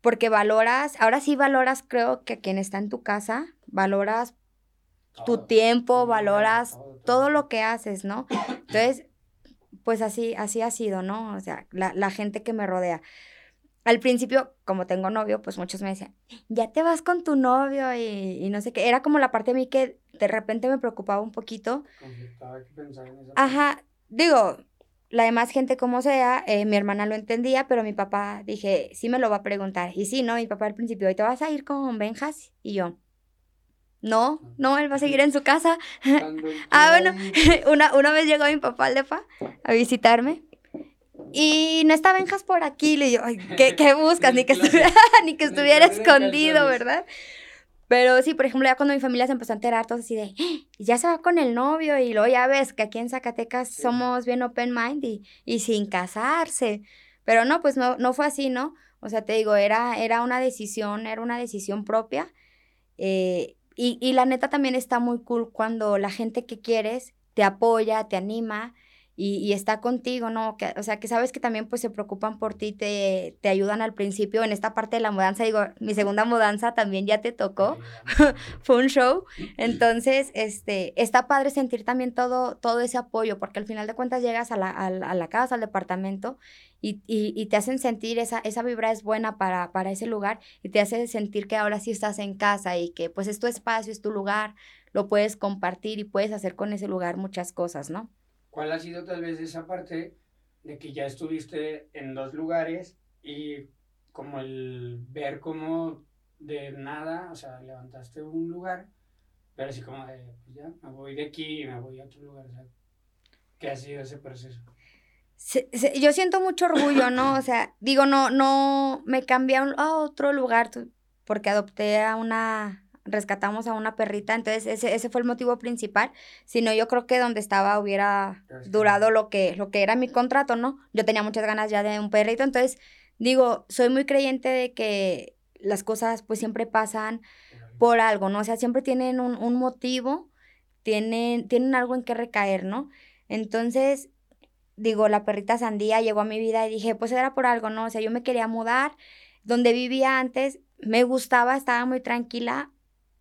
porque valoras, ahora sí valoras, creo que quien está en tu casa, valoras tu tiempo, valoras todo lo que haces, ¿no? Entonces, pues así, así ha sido, ¿no? O sea, la, la gente que me rodea. Al principio, como tengo novio, pues muchos me decían, ya te vas con tu novio y, y no sé qué. Era como la parte de mí que de repente me preocupaba un poquito. Conflictaba que pensar en esa Ajá, digo, la demás gente como sea, eh, mi hermana lo entendía, pero mi papá dije, sí me lo va a preguntar. Y sí, ¿no? Mi papá al principio, ¿y te vas a ir con Benjas? Y yo, no, no, él va a seguir en su casa. <laughs> Ah, bueno, <laughs> una, una vez llegó mi papá al depa a visitarme y no está Benjas por aquí. Le digo, "Ay, ¿qué, qué <laughs> buscas? Ni que estuviera, ni que estuviera escondido. ¿verdad? Pero sí, por ejemplo, ya cuando mi familia se empezó a enterar, todos así de, "¡Ah! ya se va con el novio y luego ya ves que aquí en Zacatecas Sí. somos bien open mind y, y sin casarse. Pero no, pues no, no fue así, ¿no? O sea, te digo, era, era una decisión, era una decisión propia. eh, y, y la neta también está muy cool cuando la gente que quieres te apoya, te anima y, y está contigo, ¿no? Que, o sea, que sabes que también pues se preocupan por ti, te, te ayudan al principio en esta parte de la mudanza. Digo, mi segunda mudanza también ya te tocó <laughs> fue un show. Entonces, este, está padre sentir también todo, todo ese apoyo, porque al final de cuentas llegas a la, a la- a la casa, al departamento, y, y- y te hacen sentir esa, esa vibra es buena para, para ese lugar, y te hace sentir que ahora sí estás en casa y que pues es tu espacio, es tu lugar, lo puedes compartir y puedes hacer con ese lugar muchas cosas, ¿no? ¿Cuál ha sido tal vez esa parte de que ya estuviste en dos lugares y como el ver cómo de nada, o sea, levantaste un lugar, pero así como de, pues ya, me voy de aquí y me voy a otro lugar, o sea, ¿qué ha sido ese proceso? Se- se- yo siento mucho orgullo, ¿no? O sea, digo, no, no me cambié a, un- a otro lugar porque adopté a una, rescatamos a una perrita, entonces ese, ese fue el motivo principal. Si no, yo creo que donde estaba hubiera durado lo que, lo que era mi contrato, ¿no? Yo tenía muchas ganas ya de un perrito, entonces digo, soy muy creyente de que las cosas pues siempre pasan por algo, ¿no? O sea, siempre tienen un, un motivo, tienen, tienen algo en que recaer, ¿no? Entonces, digo, la perrita sandía llegó a mi vida y dije, pues era por algo, ¿no? O sea, yo me quería mudar, donde vivía antes, me gustaba, estaba muy tranquila,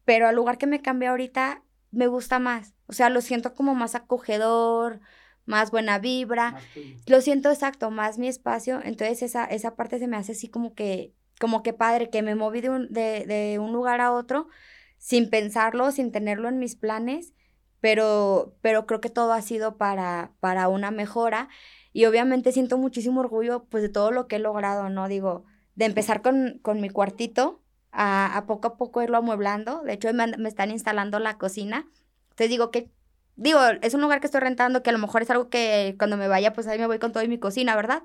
pero al lugar que me cambié ahorita, me gusta más. O sea, lo siento como más acogedor, más buena vibra. Más lo siento exacto, más mi espacio, entonces esa, esa parte se me hace así como que, como que padre, que me moví de un, de, de un lugar a otro sin pensarlo, sin tenerlo en mis planes, pero, pero creo que todo ha sido para, para una mejora. Y obviamente siento muchísimo orgullo pues de todo lo que he logrado, ¿no? Digo, de empezar con, con mi cuartito, a, a poco a poco irlo amueblando, de hecho me, me están instalando la cocina, entonces digo que digo, es un lugar que estoy rentando que a lo mejor es algo que cuando me vaya, pues ahí me voy con todo y mi cocina, ¿verdad?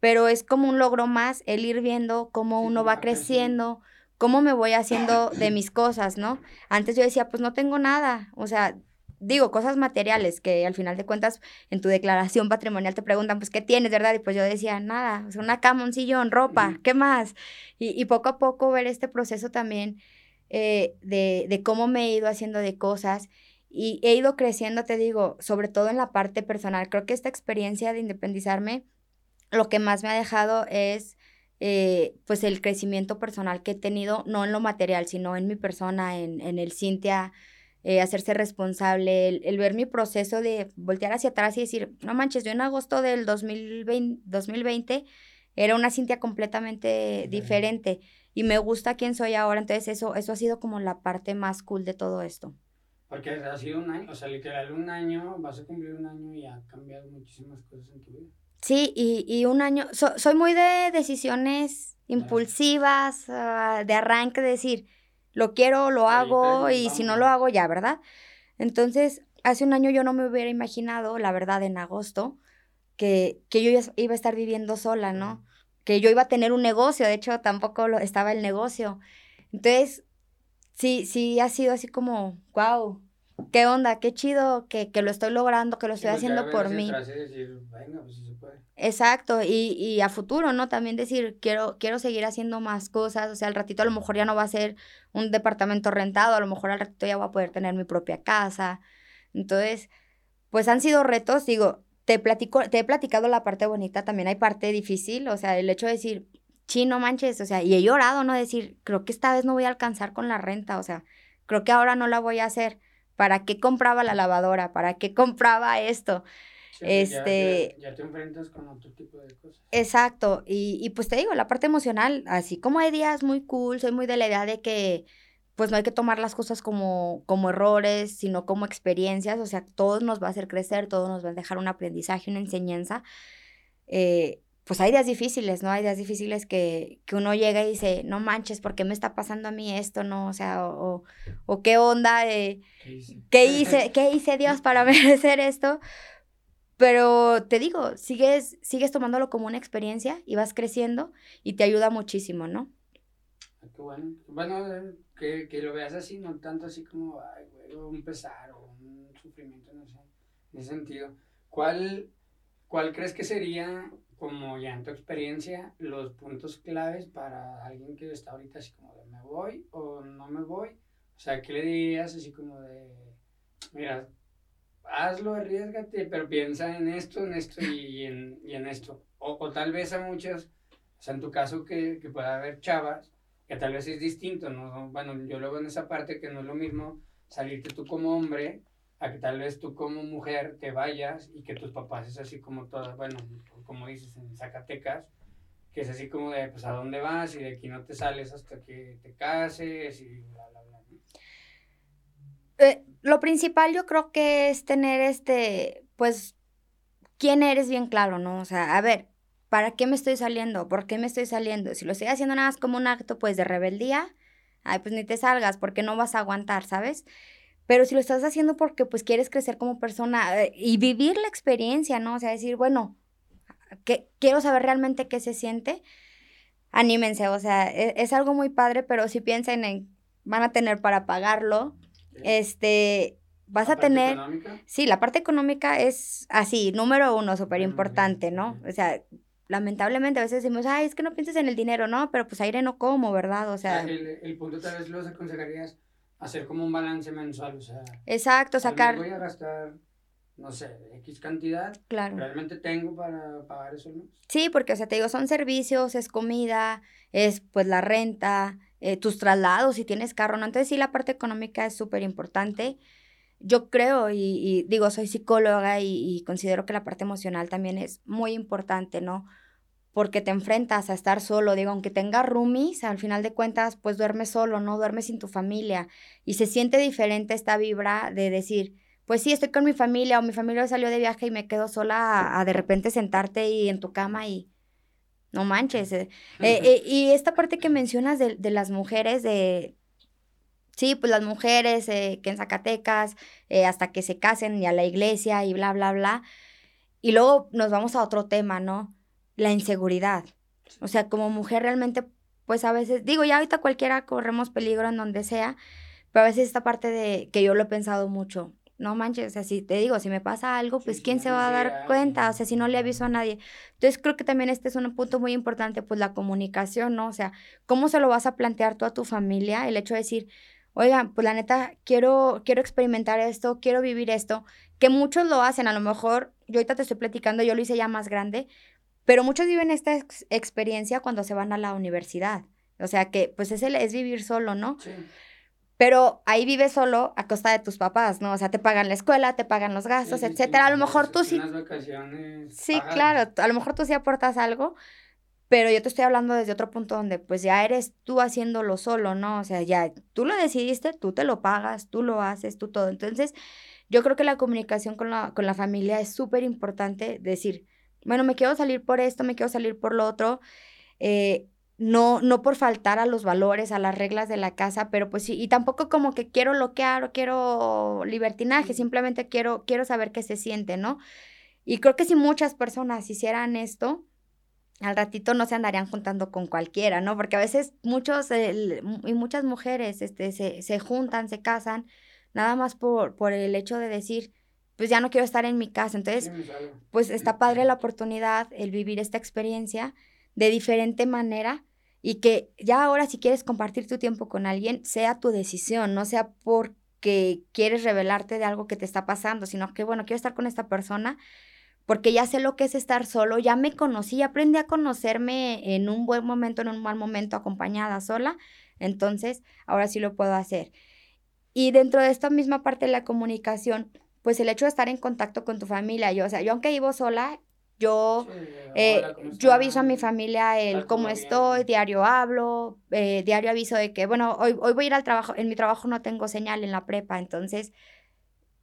Pero es como un logro más el ir viendo cómo Sí, uno va creciendo, cómo me voy haciendo de mis cosas, ¿no? Antes yo decía, pues no tengo nada, o sea, digo, cosas materiales que al final de cuentas en tu declaración patrimonial te preguntan, pues, ¿qué tienes, verdad? Y pues yo decía, nada, o sea, una cama, un sillón, ropa. ¿qué más? Y, y poco a poco ver este proceso también eh, de, de cómo me he ido haciendo de cosas y he ido creciendo, te digo, sobre todo en la parte personal. Creo que esta experiencia de independizarme, lo que más me ha dejado es eh, pues el crecimiento personal que he tenido, no en lo material, sino en mi persona, en, en el Cintia, eh, hacerse responsable, el, el ver mi proceso de voltear hacia atrás y decir, no manches, yo en agosto del 2020, 2020 era una Cintia completamente Diferente. y me gusta quién soy ahora, entonces eso, eso ha sido como la parte más cool de todo esto. Porque ha sido un año, o sea, literal un año, vas a cumplir un año y ha cambiado muchísimas cosas en tu vida. Sí, y, y un año, so- soy muy de decisiones impulsivas, ah, de arranque, de decir, lo quiero, lo hago, y si no lo hago ya, ¿verdad? Entonces, hace un año yo no me hubiera imaginado, la verdad, en agosto, que, que yo iba a estar viviendo sola, ¿no? Que yo iba a tener un negocio, de hecho, tampoco lo, estaba el negocio. Entonces, sí, sí ha sido así como, wow, ¿qué onda? Qué chido que, que lo estoy logrando, que lo estoy Sí, haciendo por mí. decir, venga, pues sí se puede. Exacto, y, y a futuro, ¿no? También decir, quiero, quiero seguir haciendo más cosas, o sea, al ratito a lo mejor ya no va a ser un departamento rentado, a lo mejor al ratito ya voy a poder tener mi propia casa. Entonces, pues han sido retos, digo, te platico, te he platicado la parte bonita, también hay parte difícil, o sea, el hecho de decir, chino manches, o sea, y he llorado, ¿no? Decir, creo que esta vez no voy a alcanzar con la renta, o sea, creo que ahora no la voy a hacer. ¿Para qué compraba la lavadora? ¿Para qué compraba esto? Sí, Este- Ya, ya te enfrentas con otro tipo de cosas. Exacto, y, y pues te digo, la parte emocional, así como hay días muy cool, soy muy de la idea de que pues no hay que tomar las cosas como, como errores, sino como experiencias, o sea, todo nos va a hacer crecer, todo nos va a dejar un aprendizaje, una enseñanza. Eh, pues hay días difíciles, ¿no? Hay días difíciles que, que uno llega y dice, no manches, ¿por qué me está pasando a mí esto, no? O sea, o, qué onda, eh, ¿Qué hice? ¿qué hice, qué hice Dios para <laughs> merecer esto? Pero te digo, sigues, sigues tomándolo como una experiencia y vas creciendo y te ayuda muchísimo, ¿no? Ah, Qué bueno. Bueno, eh, que, que lo veas así, no tanto así como, ay, güey, un pesar o un sufrimiento, no sé, en ese sentido. ¿Cuál, cuál crees que sería, como ya en tu experiencia, los puntos claves para alguien que está ahorita así como de, ¿me voy o no me voy? O sea, ¿qué le dirías así como de, mira, hazlo, arriesgate, pero piensa en esto, en esto y en, y en esto? O, o tal vez a muchos, o sea, en tu caso que, que pueda haber chavas, que tal vez es distinto, ¿no? Bueno, yo lo veo en esa parte que no es lo mismo salirte tú como hombre a que tal vez tú como mujer te vayas y que tus papás es así como todas, bueno, como dices en Zacatecas, que es así como de, pues, ¿a dónde vas? Y de aquí no te sales hasta que te cases y bla, bla, bla. Eh, lo principal yo creo que es tener este, pues, quién eres bien claro, ¿no? O sea, a ver, ¿para qué me estoy saliendo? ¿Por qué me estoy saliendo? Si lo estoy haciendo nada más como un acto, pues, de rebeldía, ay, pues ni te salgas porque no vas a aguantar, ¿sabes? Pero si lo estás haciendo porque, pues, quieres crecer como persona eh, y vivir la experiencia, ¿no? O sea, decir, bueno, que, quiero saber realmente qué se siente, anímense, o sea, e- es, algo muy padre, pero si piensen en, van a tener para pagarlo, este, vas a tener... económica, Sí, la parte económica es así, número uno, súper importante, ¿no? O sea, lamentablemente a veces decimos, ay, es que no pienses en el dinero, ¿no? Pero pues aire no como, ¿verdad? O sea, sea, el, el punto tal vez los aconsejarías hacer como un balance mensual, o sea, exacto, sacar, voy a gastar, no sé, X cantidad, claro. ¿realmente tengo para pagar eso mes? Sí, porque, o sea, te digo, son servicios, es comida, es pues la renta, eh, tus traslados, si tienes carro, ¿no? Entonces sí, la parte económica es súper importante. Yo creo y, y digo, soy psicóloga y, y considero que la parte emocional también es muy importante, ¿no? Porque te enfrentas a estar solo, digo, aunque tengas roomies, al final de cuentas, pues duermes solo, ¿no? Duermes sin tu familia y se siente diferente esta vibra de decir, pues sí, estoy con mi familia o mi familia salió de viaje y me quedo sola a, a de repente sentarte y en tu cama y no manches. eh. Eh, eh, y esta parte que mencionas de, de las mujeres, de, sí, pues las mujeres eh, que en Zacatecas, eh, hasta que se casen y a la iglesia y bla, bla, bla. Y luego nos vamos a otro tema, ¿no? La inseguridad. O sea, como mujer realmente, pues a veces, digo, ya ahorita cualquiera corremos peligro en donde sea, pero a veces esta parte de que yo lo he pensado mucho. No manches, o sea, si te digo, si me pasa algo, pues ¿quién no se va a dar cuenta? O sea, si no le aviso a nadie. Entonces creo que también este es un punto muy importante, pues la comunicación, ¿no? O sea, ¿cómo se lo vas a plantear tú a tu familia? El hecho de decir, oigan, pues la neta, quiero, quiero experimentar esto, quiero vivir esto, que muchos lo hacen, a lo mejor, yo ahorita te estoy platicando, yo lo hice ya más grande, pero muchos viven esta ex- experiencia cuando se van a la universidad. O sea, que pues es, el, es vivir solo, ¿no? Sí. Pero ahí vives solo a costa de tus papás, ¿no? O sea, te pagan la escuela, te pagan los gastos, Sí, etcétera. A lo mejor tú sí vacaciones Sí, pagadas. claro, a lo mejor tú sí aportas algo, pero yo te estoy hablando desde otro punto donde pues ya eres tú haciéndolo solo, ¿no? O sea, ya tú lo decidiste, tú te lo pagas, tú lo haces, tú todo. Entonces, yo creo que la comunicación con la, con la familia es súper importante, decir, bueno, me quiero salir por esto, me quiero salir por lo otro, eh, no, no por faltar a los valores, a las reglas de la casa, pero pues sí, y tampoco como que quiero bloquear o quiero libertinaje, simplemente quiero, quiero saber qué se siente, ¿no? Y creo que si muchas personas hicieran esto, al ratito no se andarían juntando con cualquiera, ¿no? Porque a veces muchos eh, y muchas mujeres este, se, se juntan, se casan, nada más por, por el hecho de decir, pues ya no quiero estar en mi casa. Entonces, pues está padre la oportunidad, el vivir esta experiencia de diferente manera y que ya ahora si quieres compartir tu tiempo con alguien, sea tu decisión, no sea porque quieres revelarte de algo que te está pasando, sino que, bueno, quiero estar con esta persona porque ya sé lo que es estar solo, ya me conocí, aprendí a conocerme en un buen momento, en un mal momento, acompañada sola, entonces ahora sí lo puedo hacer. Y dentro de esta misma parte de la comunicación, pues el hecho de estar en contacto con tu familia, yo, o sea, yo aunque vivo sola, yo, eh, yo aviso a mi familia el cómo estoy, diario hablo, eh, diario aviso de que, bueno, hoy, hoy voy a ir al trabajo, en mi trabajo no tengo señal en la prepa, entonces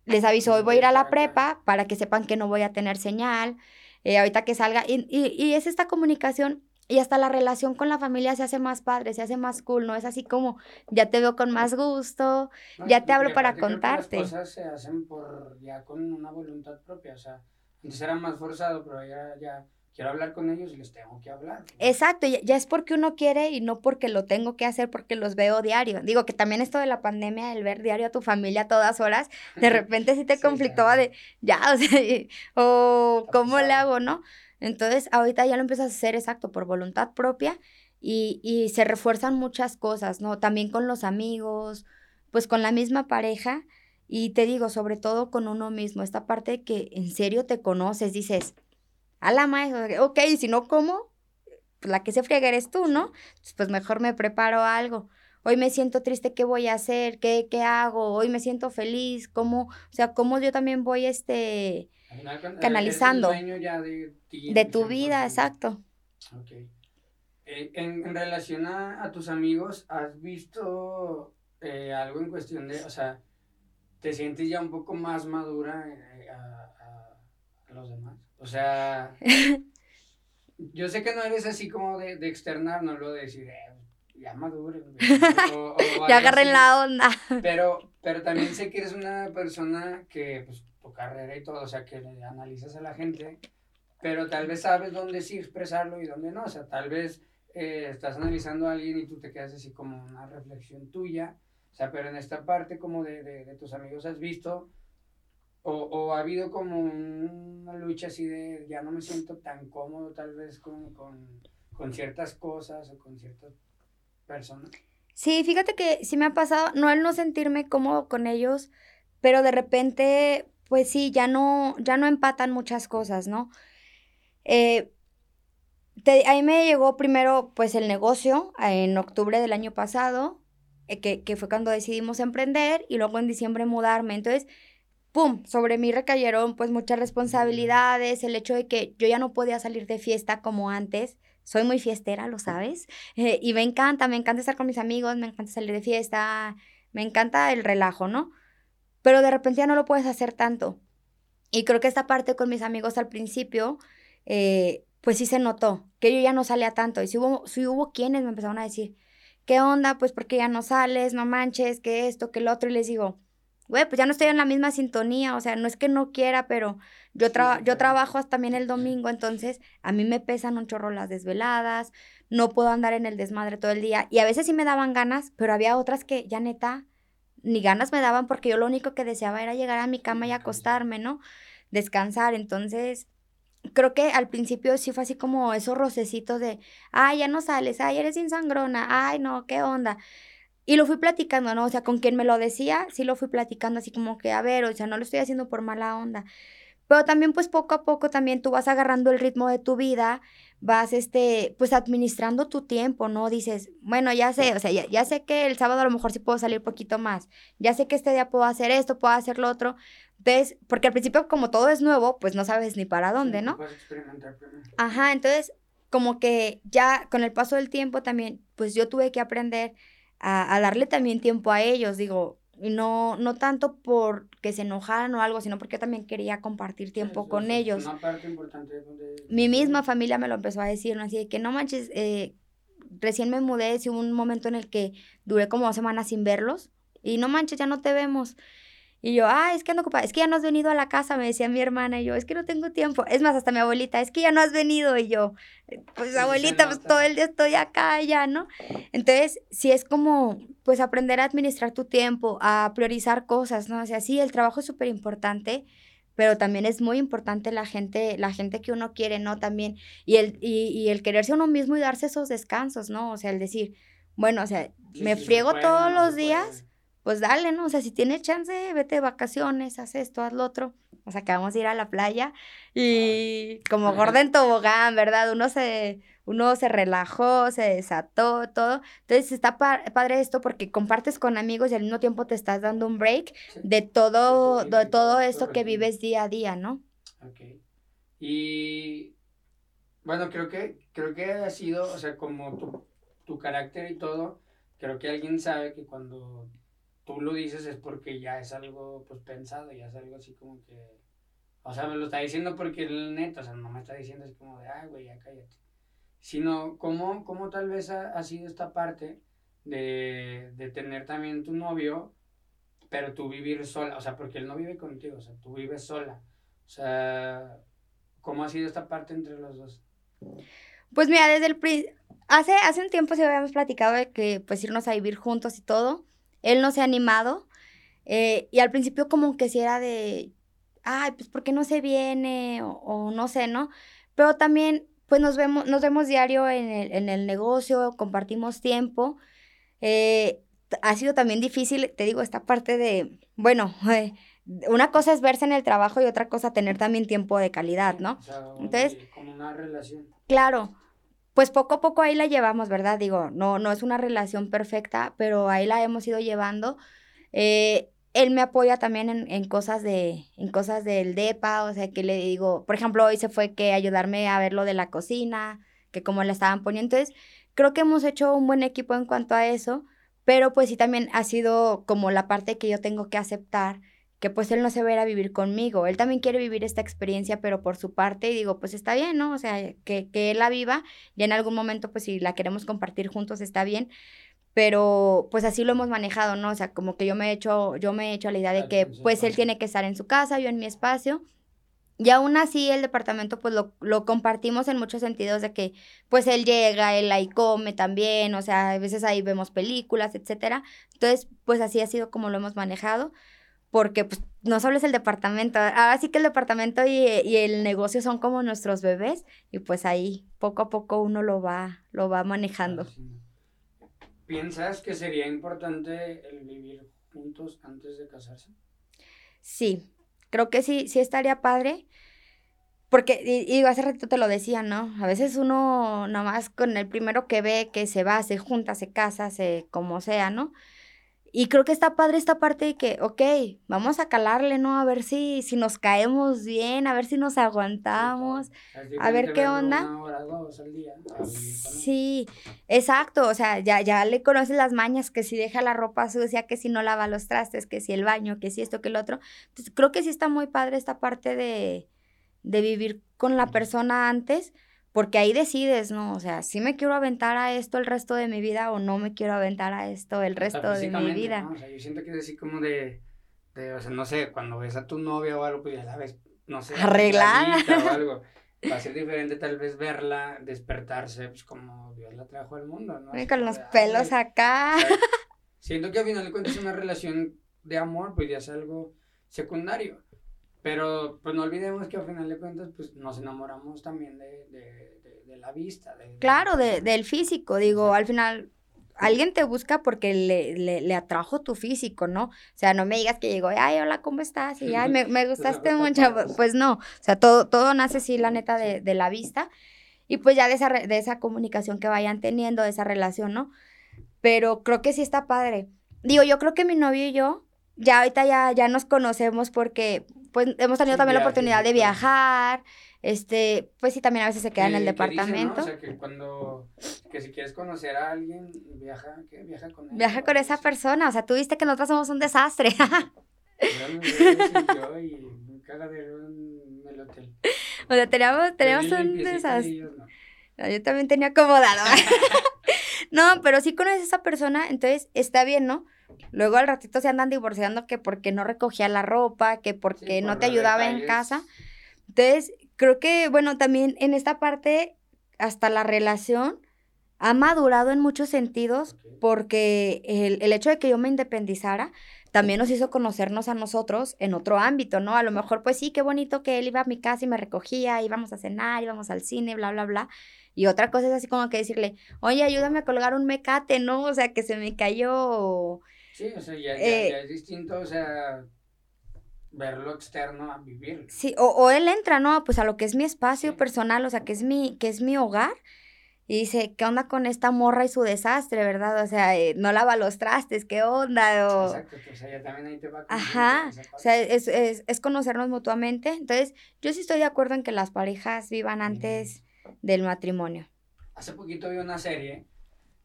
les aviso, hoy voy a ir a la prepa para que sepan que no voy a tener señal, eh, ahorita que salga, y, y, es esta comunicación y hasta la relación con la familia se hace más padre, se hace más cool, ¿no? Es así como, ya te veo con más gusto, ya te hablo para contarte. las cosas se hacen por, ya con una voluntad propia, o sea, antes era más forzado, pero ya, ya quiero hablar con ellos y les tengo que hablar. Exacto, ya, es porque uno quiere y no porque lo tengo que hacer porque los veo diario. Digo que también esto de la pandemia, el ver diario a tu familia a todas horas, de <laughs> repente sí te conflictaba de, ya, o sea, <laughs> o cómo le hago, ¿no? Entonces, ahorita ya lo empiezas a hacer exacto por voluntad propia y, y se refuerzan muchas cosas, ¿no? También con los amigos, pues con la misma pareja. Y te digo, sobre todo con uno mismo, esta parte que en serio te conoces, dices, a la maestra, ok, si no como, pues la que se friega eres tú, ¿no? Pues mejor me preparo algo. Hoy me siento triste, ¿qué voy a hacer? ¿Qué, qué hago? Hoy me siento feliz, ¿cómo? O sea, ¿cómo yo también voy, este, canalizando? de, tu vida, exacto. Ok. Eh, en, en, relación a, tus amigos, ¿has visto eh, algo en cuestión de, o sea, te sientes ya un poco más madura eh, a, a los demás? O sea, <laughs> yo sé que no eres así como de, de externar, no lo de decir, eh, ya madure. <laughs> ya agarren la onda. Pero, pero también sé que eres una persona que, pues, tu carrera y todo, o sea, que analizas a la gente, pero tal vez sabes dónde sí expresarlo y dónde no. O sea, tal vez eh, estás analizando a alguien y tú te quedas así como una reflexión tuya. O sea, pero en esta parte como de, de, de tus amigos has visto o, o, ha habido como una lucha así de ya no me siento tan cómodo tal vez con, con, con ciertas cosas o con ciertas personas. Sí, fíjate que sí me ha pasado, no el no sentirme cómodo con ellos, pero de repente, pues sí, ya no, ya no empatan muchas cosas, ¿no? Eh, ahí me llegó primero pues el negocio en octubre del año pasado, eh, que, que fue cuando decidimos emprender y luego en diciembre mudarme. Entonces, ¡pum!, sobre mí recayeron pues muchas responsabilidades, el hecho de que yo ya no podía salir de fiesta como antes. Soy muy fiestera, lo sabes. Eh, y me encanta, me encanta estar con mis amigos, me encanta salir de fiesta, me encanta el relajo, ¿no? Pero de repente ya no lo puedes hacer tanto. Y creo que esta parte con mis amigos al principio, eh, pues sí se notó, que yo ya no salía tanto. Y si hubo, si hubo quienes me empezaron a decir, ¿qué onda? Pues porque ya no sales, no manches, que esto, que el otro. Y les digo, güey, pues ya no estoy en la misma sintonía, o sea, no es que no quiera, pero yo, yo trabajo hasta también el domingo, entonces a mí me pesan un chorro las desveladas, no puedo andar en el desmadre todo el día, y a veces sí me daban ganas, pero había otras que ya neta, ni ganas me daban porque yo lo único que deseaba era llegar a mi cama y acostarme, ¿no? Descansar, entonces creo que al principio sí fue así como esos rocecitos de, ay, ya no sales, ay, eres insangrona, ay, no, qué onda. Y lo fui platicando, ¿no? O sea, con quien me lo decía, sí lo fui platicando así como que, a ver, o sea, no lo estoy haciendo por mala onda. Pero también, pues poco a poco también tú vas agarrando el ritmo de tu vida, vas, este, pues administrando tu tiempo, ¿no? Dices, bueno, ya sé, o sea, ya, ya sé que el sábado a lo mejor sí puedo salir poquito más, ya sé que este día puedo hacer esto, puedo hacer lo otro. Entonces, porque al principio como todo es nuevo, pues no sabes ni para dónde, ¿no? Ajá, entonces, como que ya con el paso del tiempo también, pues yo tuve que aprender a, darle también tiempo a ellos, digo, y no, no tanto por que se enojaran o algo, sino porque yo también quería compartir tiempo con ellos. Una parte importante de... Mi misma familia me lo empezó a decir, ¿no? Así de que no manches, eh, recién me mudé, y hubo un momento en el que duré como dos semanas sin verlos, y no manches, ya no te vemos. Y yo, ah, es que ando ocupada, es que ya no has venido a la casa, me decía mi hermana, y yo, es que no tengo tiempo. Es más, hasta mi abuelita, es que ya no has venido, y yo, pues abuelita, pues todo el día estoy acá, ya, ¿no? Entonces, sí es como, pues aprender a administrar tu tiempo, a priorizar cosas, ¿no? O sea, sí, el trabajo es súper importante, pero también es muy importante la gente, la gente que uno quiere, ¿no? También, y el, y, y el quererse uno mismo y darse esos descansos, ¿no? O sea, el decir, bueno, o sea, me friego todos los días, pues dale, ¿no? O sea, si tienes chance, vete de vacaciones, haz esto, haz lo otro. O sea, que vamos a ir a la playa y como gorda en tobogán, ¿verdad? Uno se, uno se relajó, se desató, todo. Entonces está padre esto porque compartes con amigos y al mismo tiempo te estás dando un break de todo, de todo esto que vives día a día, ¿no? Ok. Y bueno, creo que, creo que ha sido, o sea, como tu, tu carácter y todo, creo que alguien sabe que cuando tú lo dices es porque ya es algo pues pensado, ya es algo así como que, o sea, me lo está diciendo porque el neto, o sea, no me está diciendo así como de, ay, güey, ya cállate sino cómo, cómo tal vez ha, sido esta parte de, de, tener también tu novio, pero tú vivir sola, o sea, porque él no vive contigo, o sea, tú vives sola. O sea, ¿cómo ha sido esta parte entre los dos? Pues mira, desde el hace, hace un tiempo sí habíamos platicado de que pues irnos a vivir juntos y todo. Él no se ha animado. Eh, y al principio como que si era de, ay, pues ¿por qué no se viene? O, o no sé, ¿no? Pero también pues nos vemos, nos vemos diario en el, en el negocio, compartimos tiempo. Eh, ha sido también difícil, te digo, esta parte de, bueno, eh, <laughs> una cosa es verse en el trabajo y otra cosa tener también tiempo de calidad, ¿no? Entonces, como una relación. Claro, pues poco a poco ahí la llevamos, ¿verdad? Digo, no, no es una relación perfecta, pero ahí la hemos ido llevando. Eh, él me apoya también en, en, cosas de, en cosas del DEPA, o sea, que le digo, por ejemplo, hoy se fue que ayudarme a ver lo de la cocina, que como le estaban poniendo. Entonces, creo que hemos hecho un buen equipo en cuanto a eso, pero pues sí también ha sido como la parte que yo tengo que aceptar, que pues él no se va a ir a vivir conmigo, él también quiere vivir esta experiencia, pero por su parte, y digo, pues está bien, ¿no? O sea, que, que él la viva, y en algún momento, pues si la queremos compartir juntos, está bien, pero pues así lo hemos manejado, ¿no? O sea, como que yo me he hecho, yo me he hecho la idea de que pues él tiene que estar en su casa, yo en mi espacio. Y aún así el departamento pues lo, lo compartimos en muchos sentidos de que pues él llega, él ahí come también, o sea, a veces ahí vemos películas, etcétera. Entonces, pues así ha sido como lo hemos manejado, porque pues no solo es el departamento, ahora sí que el departamento y, y el negocio son como nuestros bebés y pues ahí poco a poco uno lo va, lo va manejando. ¿Piensas que sería importante el vivir juntos antes de casarse? Sí, creo que sí, sí estaría padre. Porque, y, hace ratito te lo decía, ¿no? A veces uno nomás con el primero que ve que se va, se junta, se casa, se como sea, ¿no? Y creo que está padre esta parte de que, ok, vamos a calarle, ¿no? A ver si, si nos caemos bien, a ver si nos aguantamos, a ver qué onda. Sí, exacto, o sea, ya, ya le conoces las mañas, que si deja la ropa sucia, que si no lava los trastes, que si el baño, que si esto, que el otro. Entonces, creo que sí está muy padre esta parte de, de vivir con la persona antes, porque ahí decides, ¿no? O sea, si me quiero aventar a esto el resto de mi vida o no me quiero aventar a esto el resto de mi vida. O sea, yo siento que es así como de, de, o sea, no sé, cuando ves a tu novia o algo, pues ya la ves, no sé, arreglada o <laughs> algo. Va a ser diferente tal vez verla despertarse, pues como Dios la trajo al mundo, ¿no? con los pelos acá. <laughs> siento que al final de cuentas una relación de amor, pues ya es algo secundario. Pero pues no olvidemos que al final de cuentas pues nos enamoramos también de, de, de, la vista. claro, de, del físico, digo, al final alguien te busca porque le, le, le, atrajo tu físico, ¿no? O sea, no me digas que llegó, ay, hola, ¿cómo estás? Y, ay, me, me <laughs> gustaste mucho. Pues no, o sea, todo, todo nace, sí, la neta, de, de la vista. Y pues ya de esa, de esa comunicación que vayan teniendo, de esa relación, ¿no? Pero creo que sí está padre. Digo, yo creo que mi novio y yo, ya ahorita ya, ya nos conocemos porque pues hemos tenido también la oportunidad de viajar, este, pues sí, también a veces se queda en el departamento. O sea, que cuando, que si quieres conocer a alguien, viaja, ¿qué? Viaja con él. Viaja con esa persona, o sea, tú viste que nosotros somos un desastre. <laughs> yo y un cagadero en el hotel. O sea, teníamos, teníamos un desastre. Yo también tenía acomodado. <laughs> no, pero sí conoces a esa persona, entonces está bien, ¿no? Luego al ratito se andan divorciando que porque no recogía la ropa, que porque no te ayudaba en casa. Entonces, creo que, bueno, también en esta parte, hasta la relación, ha madurado en muchos sentidos porque el, el hecho de que yo me independizara también nos hizo conocernos a nosotros en otro ámbito, ¿no? A lo mejor, pues sí, qué bonito que él iba a mi casa y me recogía, íbamos a cenar, íbamos al cine, bla, bla, bla. Y otra cosa es así como que decirle, oye, ayúdame a colgar un mecate, ¿no? O sea, que se me cayó. Sí, o sea, ya, eh, es distinto, o sea, verlo externo a vivir. Sí, o, o, él entra, ¿no? Pues a lo que es mi espacio personal, o sea, que es mi, que es mi hogar y dice, ¿qué onda con esta morra y su desastre, verdad? O sea, eh, no lava los trastes, ¿qué onda? Exacto, o sea, ya también ahí te va Ajá, o sea, es, es, es, conocernos mutuamente. Entonces, yo sí estoy de acuerdo en que las parejas vivan antes del matrimonio. Hace poquito vi una serie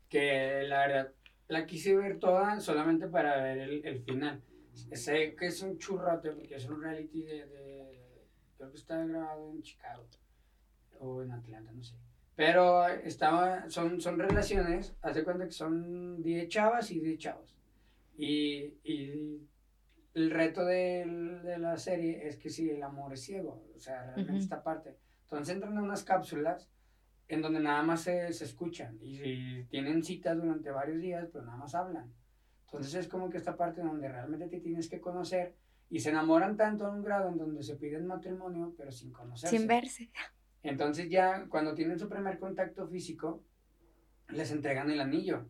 que la verdad la quise ver toda solamente para ver el, el final. Sé que es un churrote porque es un reality de, de, creo que está grabado en Chicago o en Atlanta, no sé. Pero estaba, son, son relaciones, hace cuenta que son 10 chavas y 10 chavos. Y, y el reto de, de, la serie es que si el amor es ciego, o sea, realmente esta parte. Entonces entran en unas cápsulas en donde nada más se, se escuchan y, tienen citas durante varios días, pero nada más hablan. Entonces es como que esta parte donde realmente te tienes que conocer y se enamoran tanto a un grado en donde se piden matrimonio, pero sin conocerse. Sin verse. Entonces ya cuando tienen su primer contacto físico, les entregan el anillo.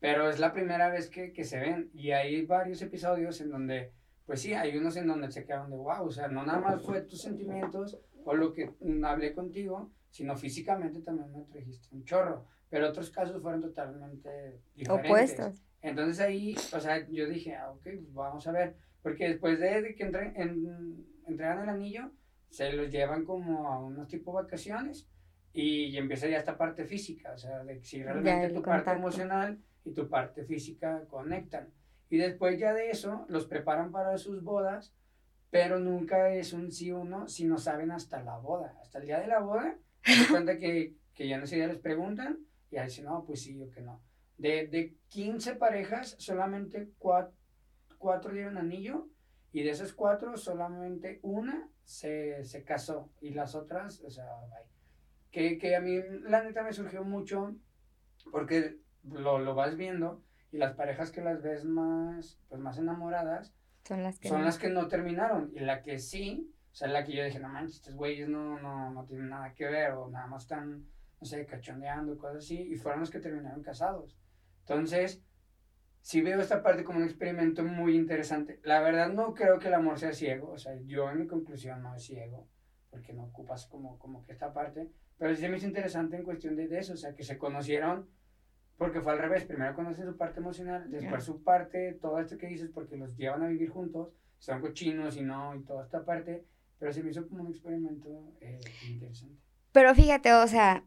Pero es la primera vez que, que, se ven. Y hay varios episodios en donde, pues sí, hay unos en donde se quedan de wow. O sea, no nada más fue tus sentimientos o lo que hablé contigo, sino físicamente también me trajiste un chorro. Pero otros casos fueron totalmente diferentes. Opuestos. Entonces ahí, o sea, yo dije, ah, ok, pues vamos a ver. Porque después de, que entre, en, entregan el anillo, se los llevan como a unos tipo vacaciones y, empieza ya esta parte física, o sea, de si realmente tu parte emocional y tu parte física conectan. Y después ya de eso los preparan para sus bodas, pero nunca es un sí o no si no saben hasta la boda. Hasta el día de la boda, se cuenta que, que ya no sé, ya les preguntan y ahí dicen, no, pues sí o que no. De, de 15 parejas, solamente 4, cuatro dieron anillo y de esas cuatro, solamente una se, se casó y las otras, o sea, Que, que a mí la neta me surgió mucho porque lo, lo vas viendo y las parejas que las ves más, pues más enamoradas son las que, son no. las que no terminaron y la que sí, o sea, la que yo dije, no manches, estos güeyes no, no, no tienen nada que ver o nada más están, no sé, cachondeando, cosas así, y fueron los que terminaron casados. Entonces, sí veo esta parte como un experimento muy interesante. La verdad no creo que el amor sea ciego, o sea, yo en mi conclusión no es ciego, porque no ocupas como, como que esta parte, pero sí me hizo interesante en cuestión de, de eso, o sea, que se conocieron, porque fue al revés, primero conocen su parte emocional, después su parte, todo esto que dices, porque los llevan a vivir juntos, son cochinos y no, y toda esta parte, pero se me hizo como un experimento eh, interesante. Pero fíjate, o sea,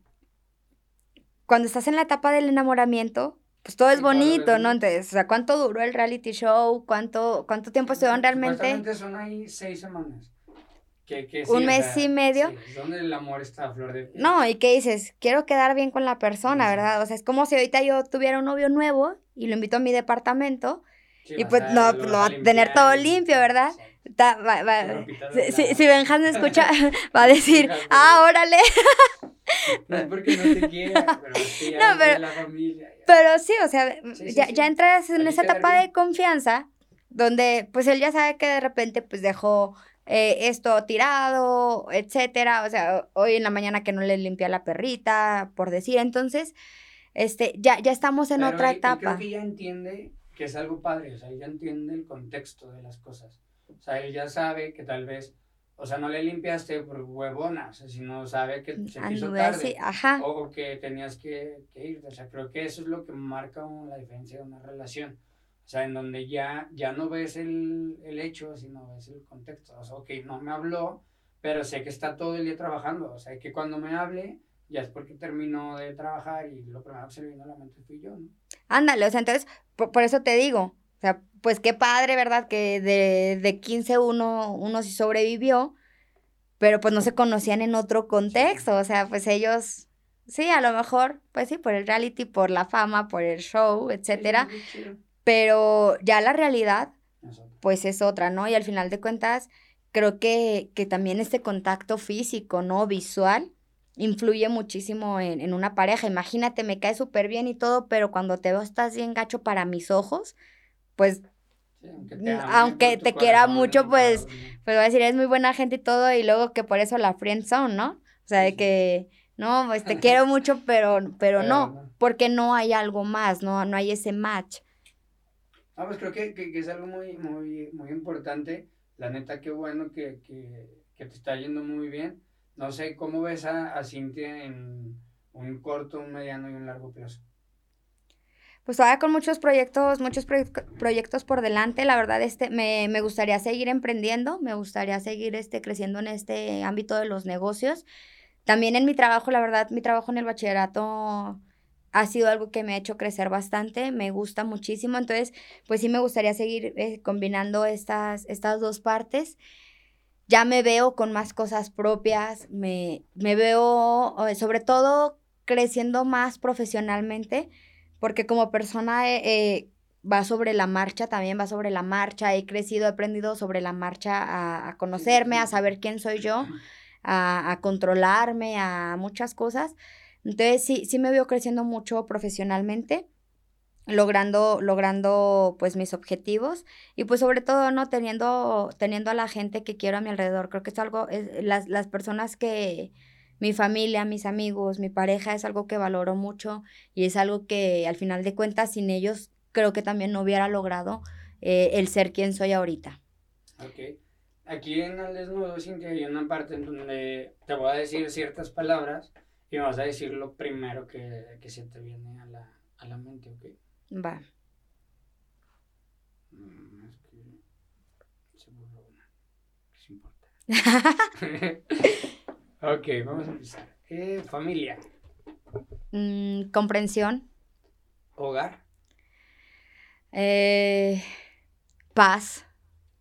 cuando estás en la etapa del enamoramiento, pues todo es bonito, ¿no? Entonces, o sea, ¿cuánto duró el reality show? ¿Cuánto, cuánto tiempo estuvieron realmente? son ahí seis semanas. Que, que un mes y medio. Sí, donde el amor está a flor de No, y qué dices, quiero quedar bien con la persona, ¿verdad? O sea, es como si ahorita yo tuviera un novio nuevo y lo invito a mi departamento y pues no, lo va a tener todo limpio, ¿verdad? Va, va, si, si <laughs> escucha, va a decir, <laughs> ah, órale. No es porque no te quiera, <laughs> pero sí, no, pero, la familia. Pero sí, o sea, ya, ya entras en esa etapa de confianza donde pues él ya sabe que de repente pues dejó eh, esto tirado, etcétera, o sea, hoy en la mañana que no le limpia la perrita, por decir, entonces, este, ya, ya estamos en otra etapa. Creo que ya entiende que es algo padre, o sea, ya entiende el contexto de las cosas, o sea, él ya sabe que tal vez o sea, no le limpiaste por huevona, o sea, sino sabe que se hizo tarde. Ajá. O que tenías que, que irte. O sea, creo que eso es lo que marca la diferencia de una relación. O sea, en donde ya, ya no ves el, el hecho, sino ves el contexto. O sea, ok, no me habló, pero sé que está todo el día trabajando. O sea, que cuando me hable, ya es porque terminó de trabajar y lo primero que se le vino a la mente fui yo, ¿no? Ándale, o sea, entonces, por, por eso te digo, o sea, pues qué padre, ¿verdad? Que de, de 15 uno, uno sí sobrevivió, pero pues no se conocían en otro contexto. O sea, pues ellos, sí, a lo mejor, pues sí, por el reality, por la fama, por el show, etcétera. pero ya la realidad, pues es otra, ¿no? Y al final de cuentas, creo que, que también este contacto físico, ¿no? Visual, influye muchísimo en, en una pareja. Imagínate, me cae súper bien y todo, pero cuando te veo estás bien gacho para mis ojos, pues aunque te, quiera mucho, pues, pues voy a decir, es muy buena gente y todo, y luego que por eso la friend zone, ¿no? O sea, de que, no, pues te <laughs> quiero mucho, pero, pero, no, porque no hay algo más, no, no hay ese match. Ah, pues creo que, que, es algo muy, muy, muy importante. La neta, qué bueno que, que, que, te está yendo muy bien. No sé, ¿cómo ves a, a Cintia en un corto, un mediano y un largo plazo? Pues todavía con muchos proyectos, muchos proyectos por delante, la verdad, este, me, me, gustaría seguir emprendiendo, me gustaría seguir este, creciendo en este ámbito de los negocios. También en mi trabajo, la verdad, mi trabajo en el bachillerato ha sido algo que me ha hecho crecer bastante, me gusta muchísimo, entonces, pues sí me gustaría seguir eh, combinando estas, estas dos partes. Ya me veo con más cosas propias, me, me veo eh, sobre todo creciendo más profesionalmente porque como persona eh, eh, va sobre la marcha, también va sobre la marcha, he crecido, he aprendido sobre la marcha a, conocerme, a saber quién soy yo, a, a, controlarme, a muchas cosas. Entonces sí, sí me veo creciendo mucho profesionalmente, logrando, logrando pues mis objetivos y pues sobre todo, ¿no? Teniendo, teniendo a la gente que quiero a mi alrededor. Creo que es algo, es, las, las personas que, mi familia, mis amigos, mi pareja es algo que valoro mucho y es algo que al final de cuentas sin ellos creo que también no hubiera logrado eh, el ser quien soy ahorita. Ok. Aquí en el desnudo, Cintia, hay una parte en donde te voy a decir ciertas palabras y me vas a decir lo primero que, que se te viene a la, a la mente, ¿ok? Va. Mm, es que se borró una. Ok, vamos a empezar. Eh, familia. Mm, comprensión. Hogar. Eh, paz.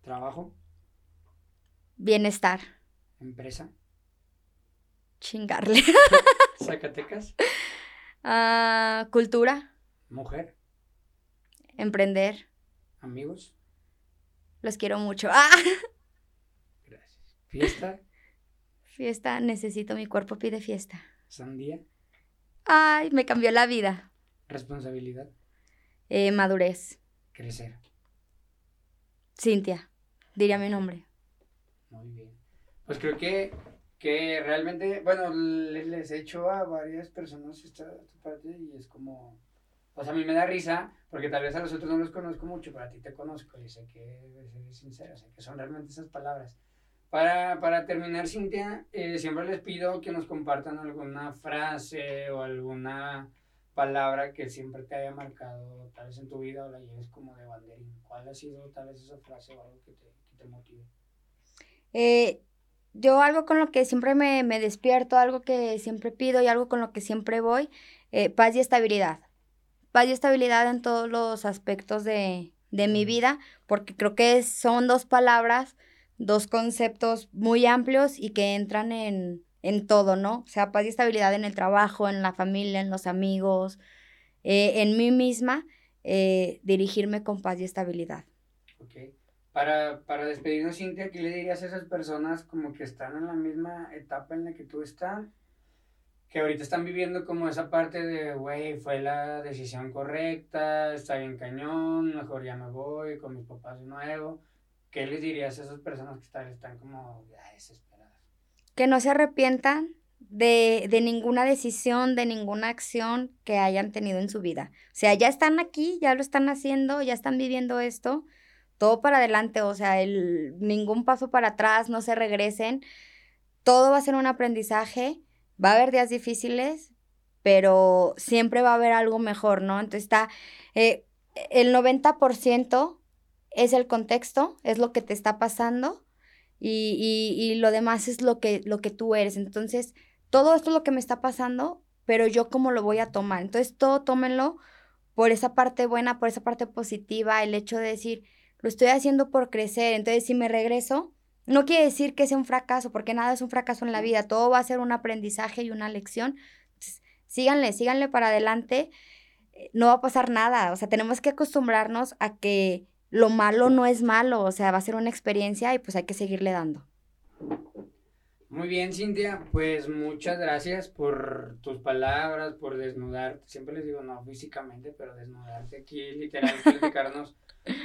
Trabajo. Bienestar. Empresa. Chingarle. <laughs> Zacatecas. Ah, cultura. Mujer. Emprender. Amigos. Los quiero mucho. <laughs> Ah. Gracias. Fiesta. Fiesta, necesito, mi cuerpo pide fiesta. Sandía. Ay, me cambió la vida. Responsabilidad. Eh, madurez. Crecer. Cintia, diría mi nombre. Muy bien. Pues creo que, que realmente, bueno, les, he hecho a varias personas esta, parte y es como, pues a mí me da risa, porque tal vez a los otros no los conozco mucho, pero a ti te conozco y sé que eres sincero, sé que son realmente esas palabras. Para, para terminar, Cintia, eh, siempre les pido que nos compartan alguna frase o alguna palabra que siempre te haya marcado, tal vez en tu vida o la lleves como de banderín. ¿Cuál ha sido tal vez esa frase o algo que te, que te motive? Eh, yo algo con lo que siempre me, me, despierto, algo que siempre pido y algo con lo que siempre voy, eh, paz y estabilidad. Paz y estabilidad en todos los aspectos de, de mi vida, porque creo que son dos palabras dos conceptos muy amplios y que entran en, en todo, ¿no? O sea, paz y estabilidad en el trabajo, en la familia, en los amigos, eh, en mí misma, eh, dirigirme con paz y estabilidad. Ok. Para, para despedirnos, Cintia, ¿qué le dirías a esas personas como que están en la misma etapa en la que tú estás? Que ahorita están viviendo como esa parte de, güey, fue la decisión correcta, está bien cañón, mejor ya me voy con mis papás de nuevo ¿qué les dirías a esas personas que están, están como desesperadas? Que no se arrepientan de, de, ninguna decisión, de ninguna acción que hayan tenido en su vida. O sea, ya están aquí, ya lo están haciendo, ya están viviendo esto, todo para adelante, o sea, el, ningún paso para atrás, no se regresen. Todo va a ser un aprendizaje, va a haber días difíciles, pero siempre va a haber algo mejor, ¿no? Entonces está eh, el 90% es el contexto, es lo que te está pasando y, y, y, lo demás es lo que, lo que tú eres. Entonces, todo esto es lo que me está pasando, pero yo cómo lo voy a tomar. Entonces, todo tómenlo por esa parte buena, por esa parte positiva, el hecho de decir, lo estoy haciendo por crecer. Entonces, si me regreso, no quiere decir que sea un fracaso, porque nada es un fracaso en la vida, todo va a ser un aprendizaje y una lección. Síganle, síganle para adelante. No va a pasar nada, o sea, tenemos que acostumbrarnos a que lo malo no es malo, o sea, va a ser una experiencia y pues hay que seguirle dando. Muy bien, Cintia, pues muchas gracias por tus palabras, por desnudarte. Siempre les digo, no físicamente, pero desnudarte aquí, literal, <laughs> platicarnos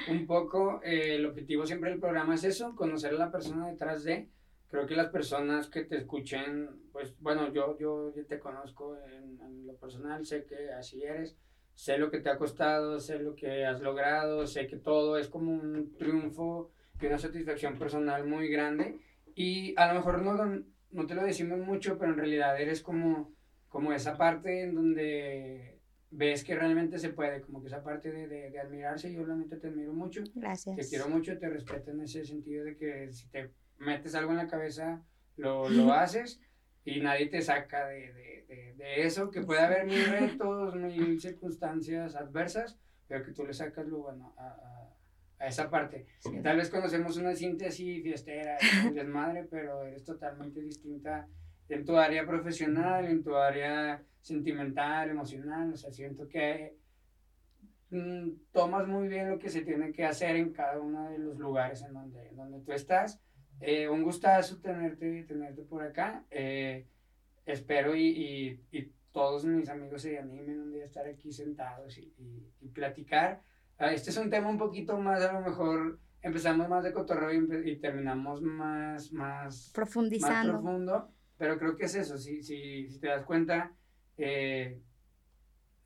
un poco. Eh, el objetivo siempre del programa es eso, conocer a la persona detrás de. Creo que las personas que te escuchen, pues bueno, yo, yo, te conozco en lo personal, sé que así eres, sé lo que te ha costado, sé lo que has logrado, sé que todo es como un triunfo y una satisfacción personal muy grande y a lo mejor no, no te lo decimos mucho, pero en realidad eres como, como esa parte en donde ves que realmente se puede, como que esa parte de, de, admirarse, yo realmente te admiro mucho. Gracias. Te quiero mucho, te respeto en ese sentido de que si te metes algo en la cabeza, lo, lo <laughs> haces y nadie te saca de, de, de, eso, que puede haber mil retos, mil circunstancias adversas, pero que tú le sacas lo bueno a a esa parte. Tal vez conocemos una síntesis fiestera, desmadre, pero eres totalmente distinta en tu área profesional, en tu área sentimental, emocional. O sea, siento que mm, tomas muy bien lo que se tiene que hacer en cada uno de los lugares en donde, donde tú estás. Eh, un gustazo tenerte, tenerte por acá. Eh, espero y, y, y, todos mis amigos se animen un día a estar aquí sentados y, y platicar Ah, este es un tema un poquito más, a lo mejor empezamos más de cotorreo y, terminamos más, más, Profundizando. más profundo, pero creo que es eso, si, si, si te das cuenta, eh,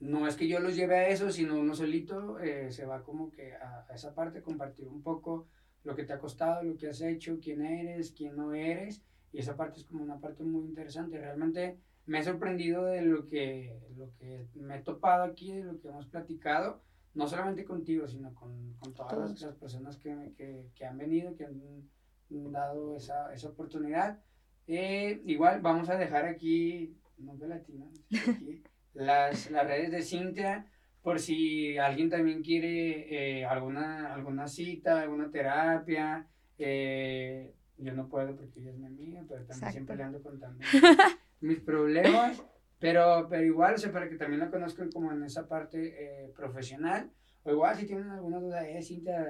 no es que yo los lleve a eso, sino uno solito eh, se va como que a, esa parte, compartir un poco lo que te ha costado, lo que has hecho, quién eres, quién no eres, y esa parte es como una parte muy interesante. Realmente me he sorprendido de lo que, lo que me he topado aquí, de lo que hemos platicado, no solamente contigo, sino con, con todas las, personas que, que, que, han venido, que han dado esa, esa oportunidad. Eh, igual vamos a dejar aquí, no latino, aquí, <laughs> las, las redes de Cintia, por si alguien también quiere eh, alguna, alguna cita, alguna terapia. Eh, yo no puedo porque ella es mi amiga, pero también siempre le ando contando <laughs> mis problemas. Pero, pero igual, o sea, para que también la conozcan como en esa parte eh, profesional. O igual, si tienen alguna duda, eh, Cintia,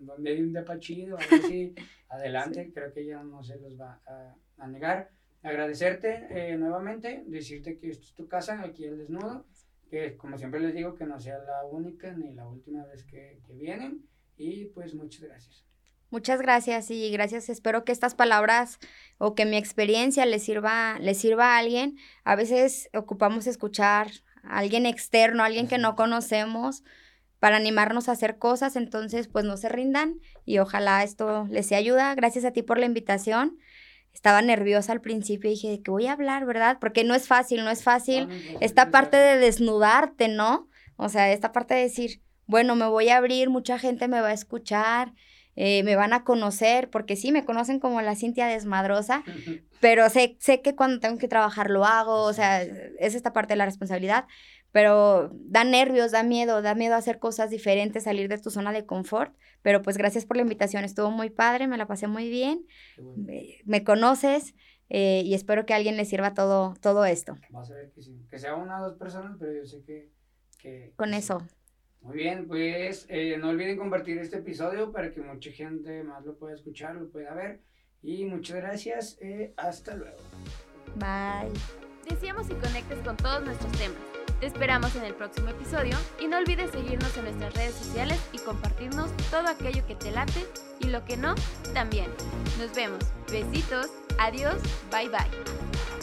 donde hay un depa chido, así, <laughs> adelante, creo que ella no se los va a, a negar. Agradecerte eh, nuevamente, decirte que esto es tu casa, aquí el desnudo, que como siempre les digo, que no sea la única ni la última vez que, que vienen. Y pues muchas gracias. Muchas gracias y gracias. Espero que estas palabras o que mi experiencia les sirva, les sirva a alguien. A veces ocupamos escuchar a alguien externo, a alguien que no conocemos para animarnos a hacer cosas, entonces pues no se rindan y ojalá esto les sea ayuda. Gracias a ti por la invitación. Estaba nerviosa al principio y dije, ¿de qué voy a hablar, verdad? Porque no es fácil, no es fácil esta parte de desnudarte, ¿no? O sea, esta parte de decir, bueno, me voy a abrir, mucha gente me va a escuchar, eh, me van a conocer, porque sí, me conocen como la Cintia desmadrosa, pero sé, sé que cuando tengo que trabajar lo hago, o sea, es esta parte de la responsabilidad, pero da nervios, da miedo, da miedo hacer cosas diferentes, salir de tu zona de confort, pero pues gracias por la invitación, estuvo muy padre, me la pasé muy bien, me, conoces. Eh, y espero que a alguien le sirva todo, todo esto. Vas a ver que sí. Que sea una o dos personas, pero yo sé que... que Con eso. Muy bien, pues eh, no olviden compartir este episodio para que mucha gente más lo pueda escuchar, lo pueda ver. Y muchas gracias. Eh, hasta luego. Bye. Deseamos y conectes con todos nuestros temas. Te esperamos en el próximo episodio y no olvides seguirnos en nuestras redes sociales y compartirnos todo aquello que te late y lo que no, también. Nos vemos. Besitos. Adiós. Bye bye.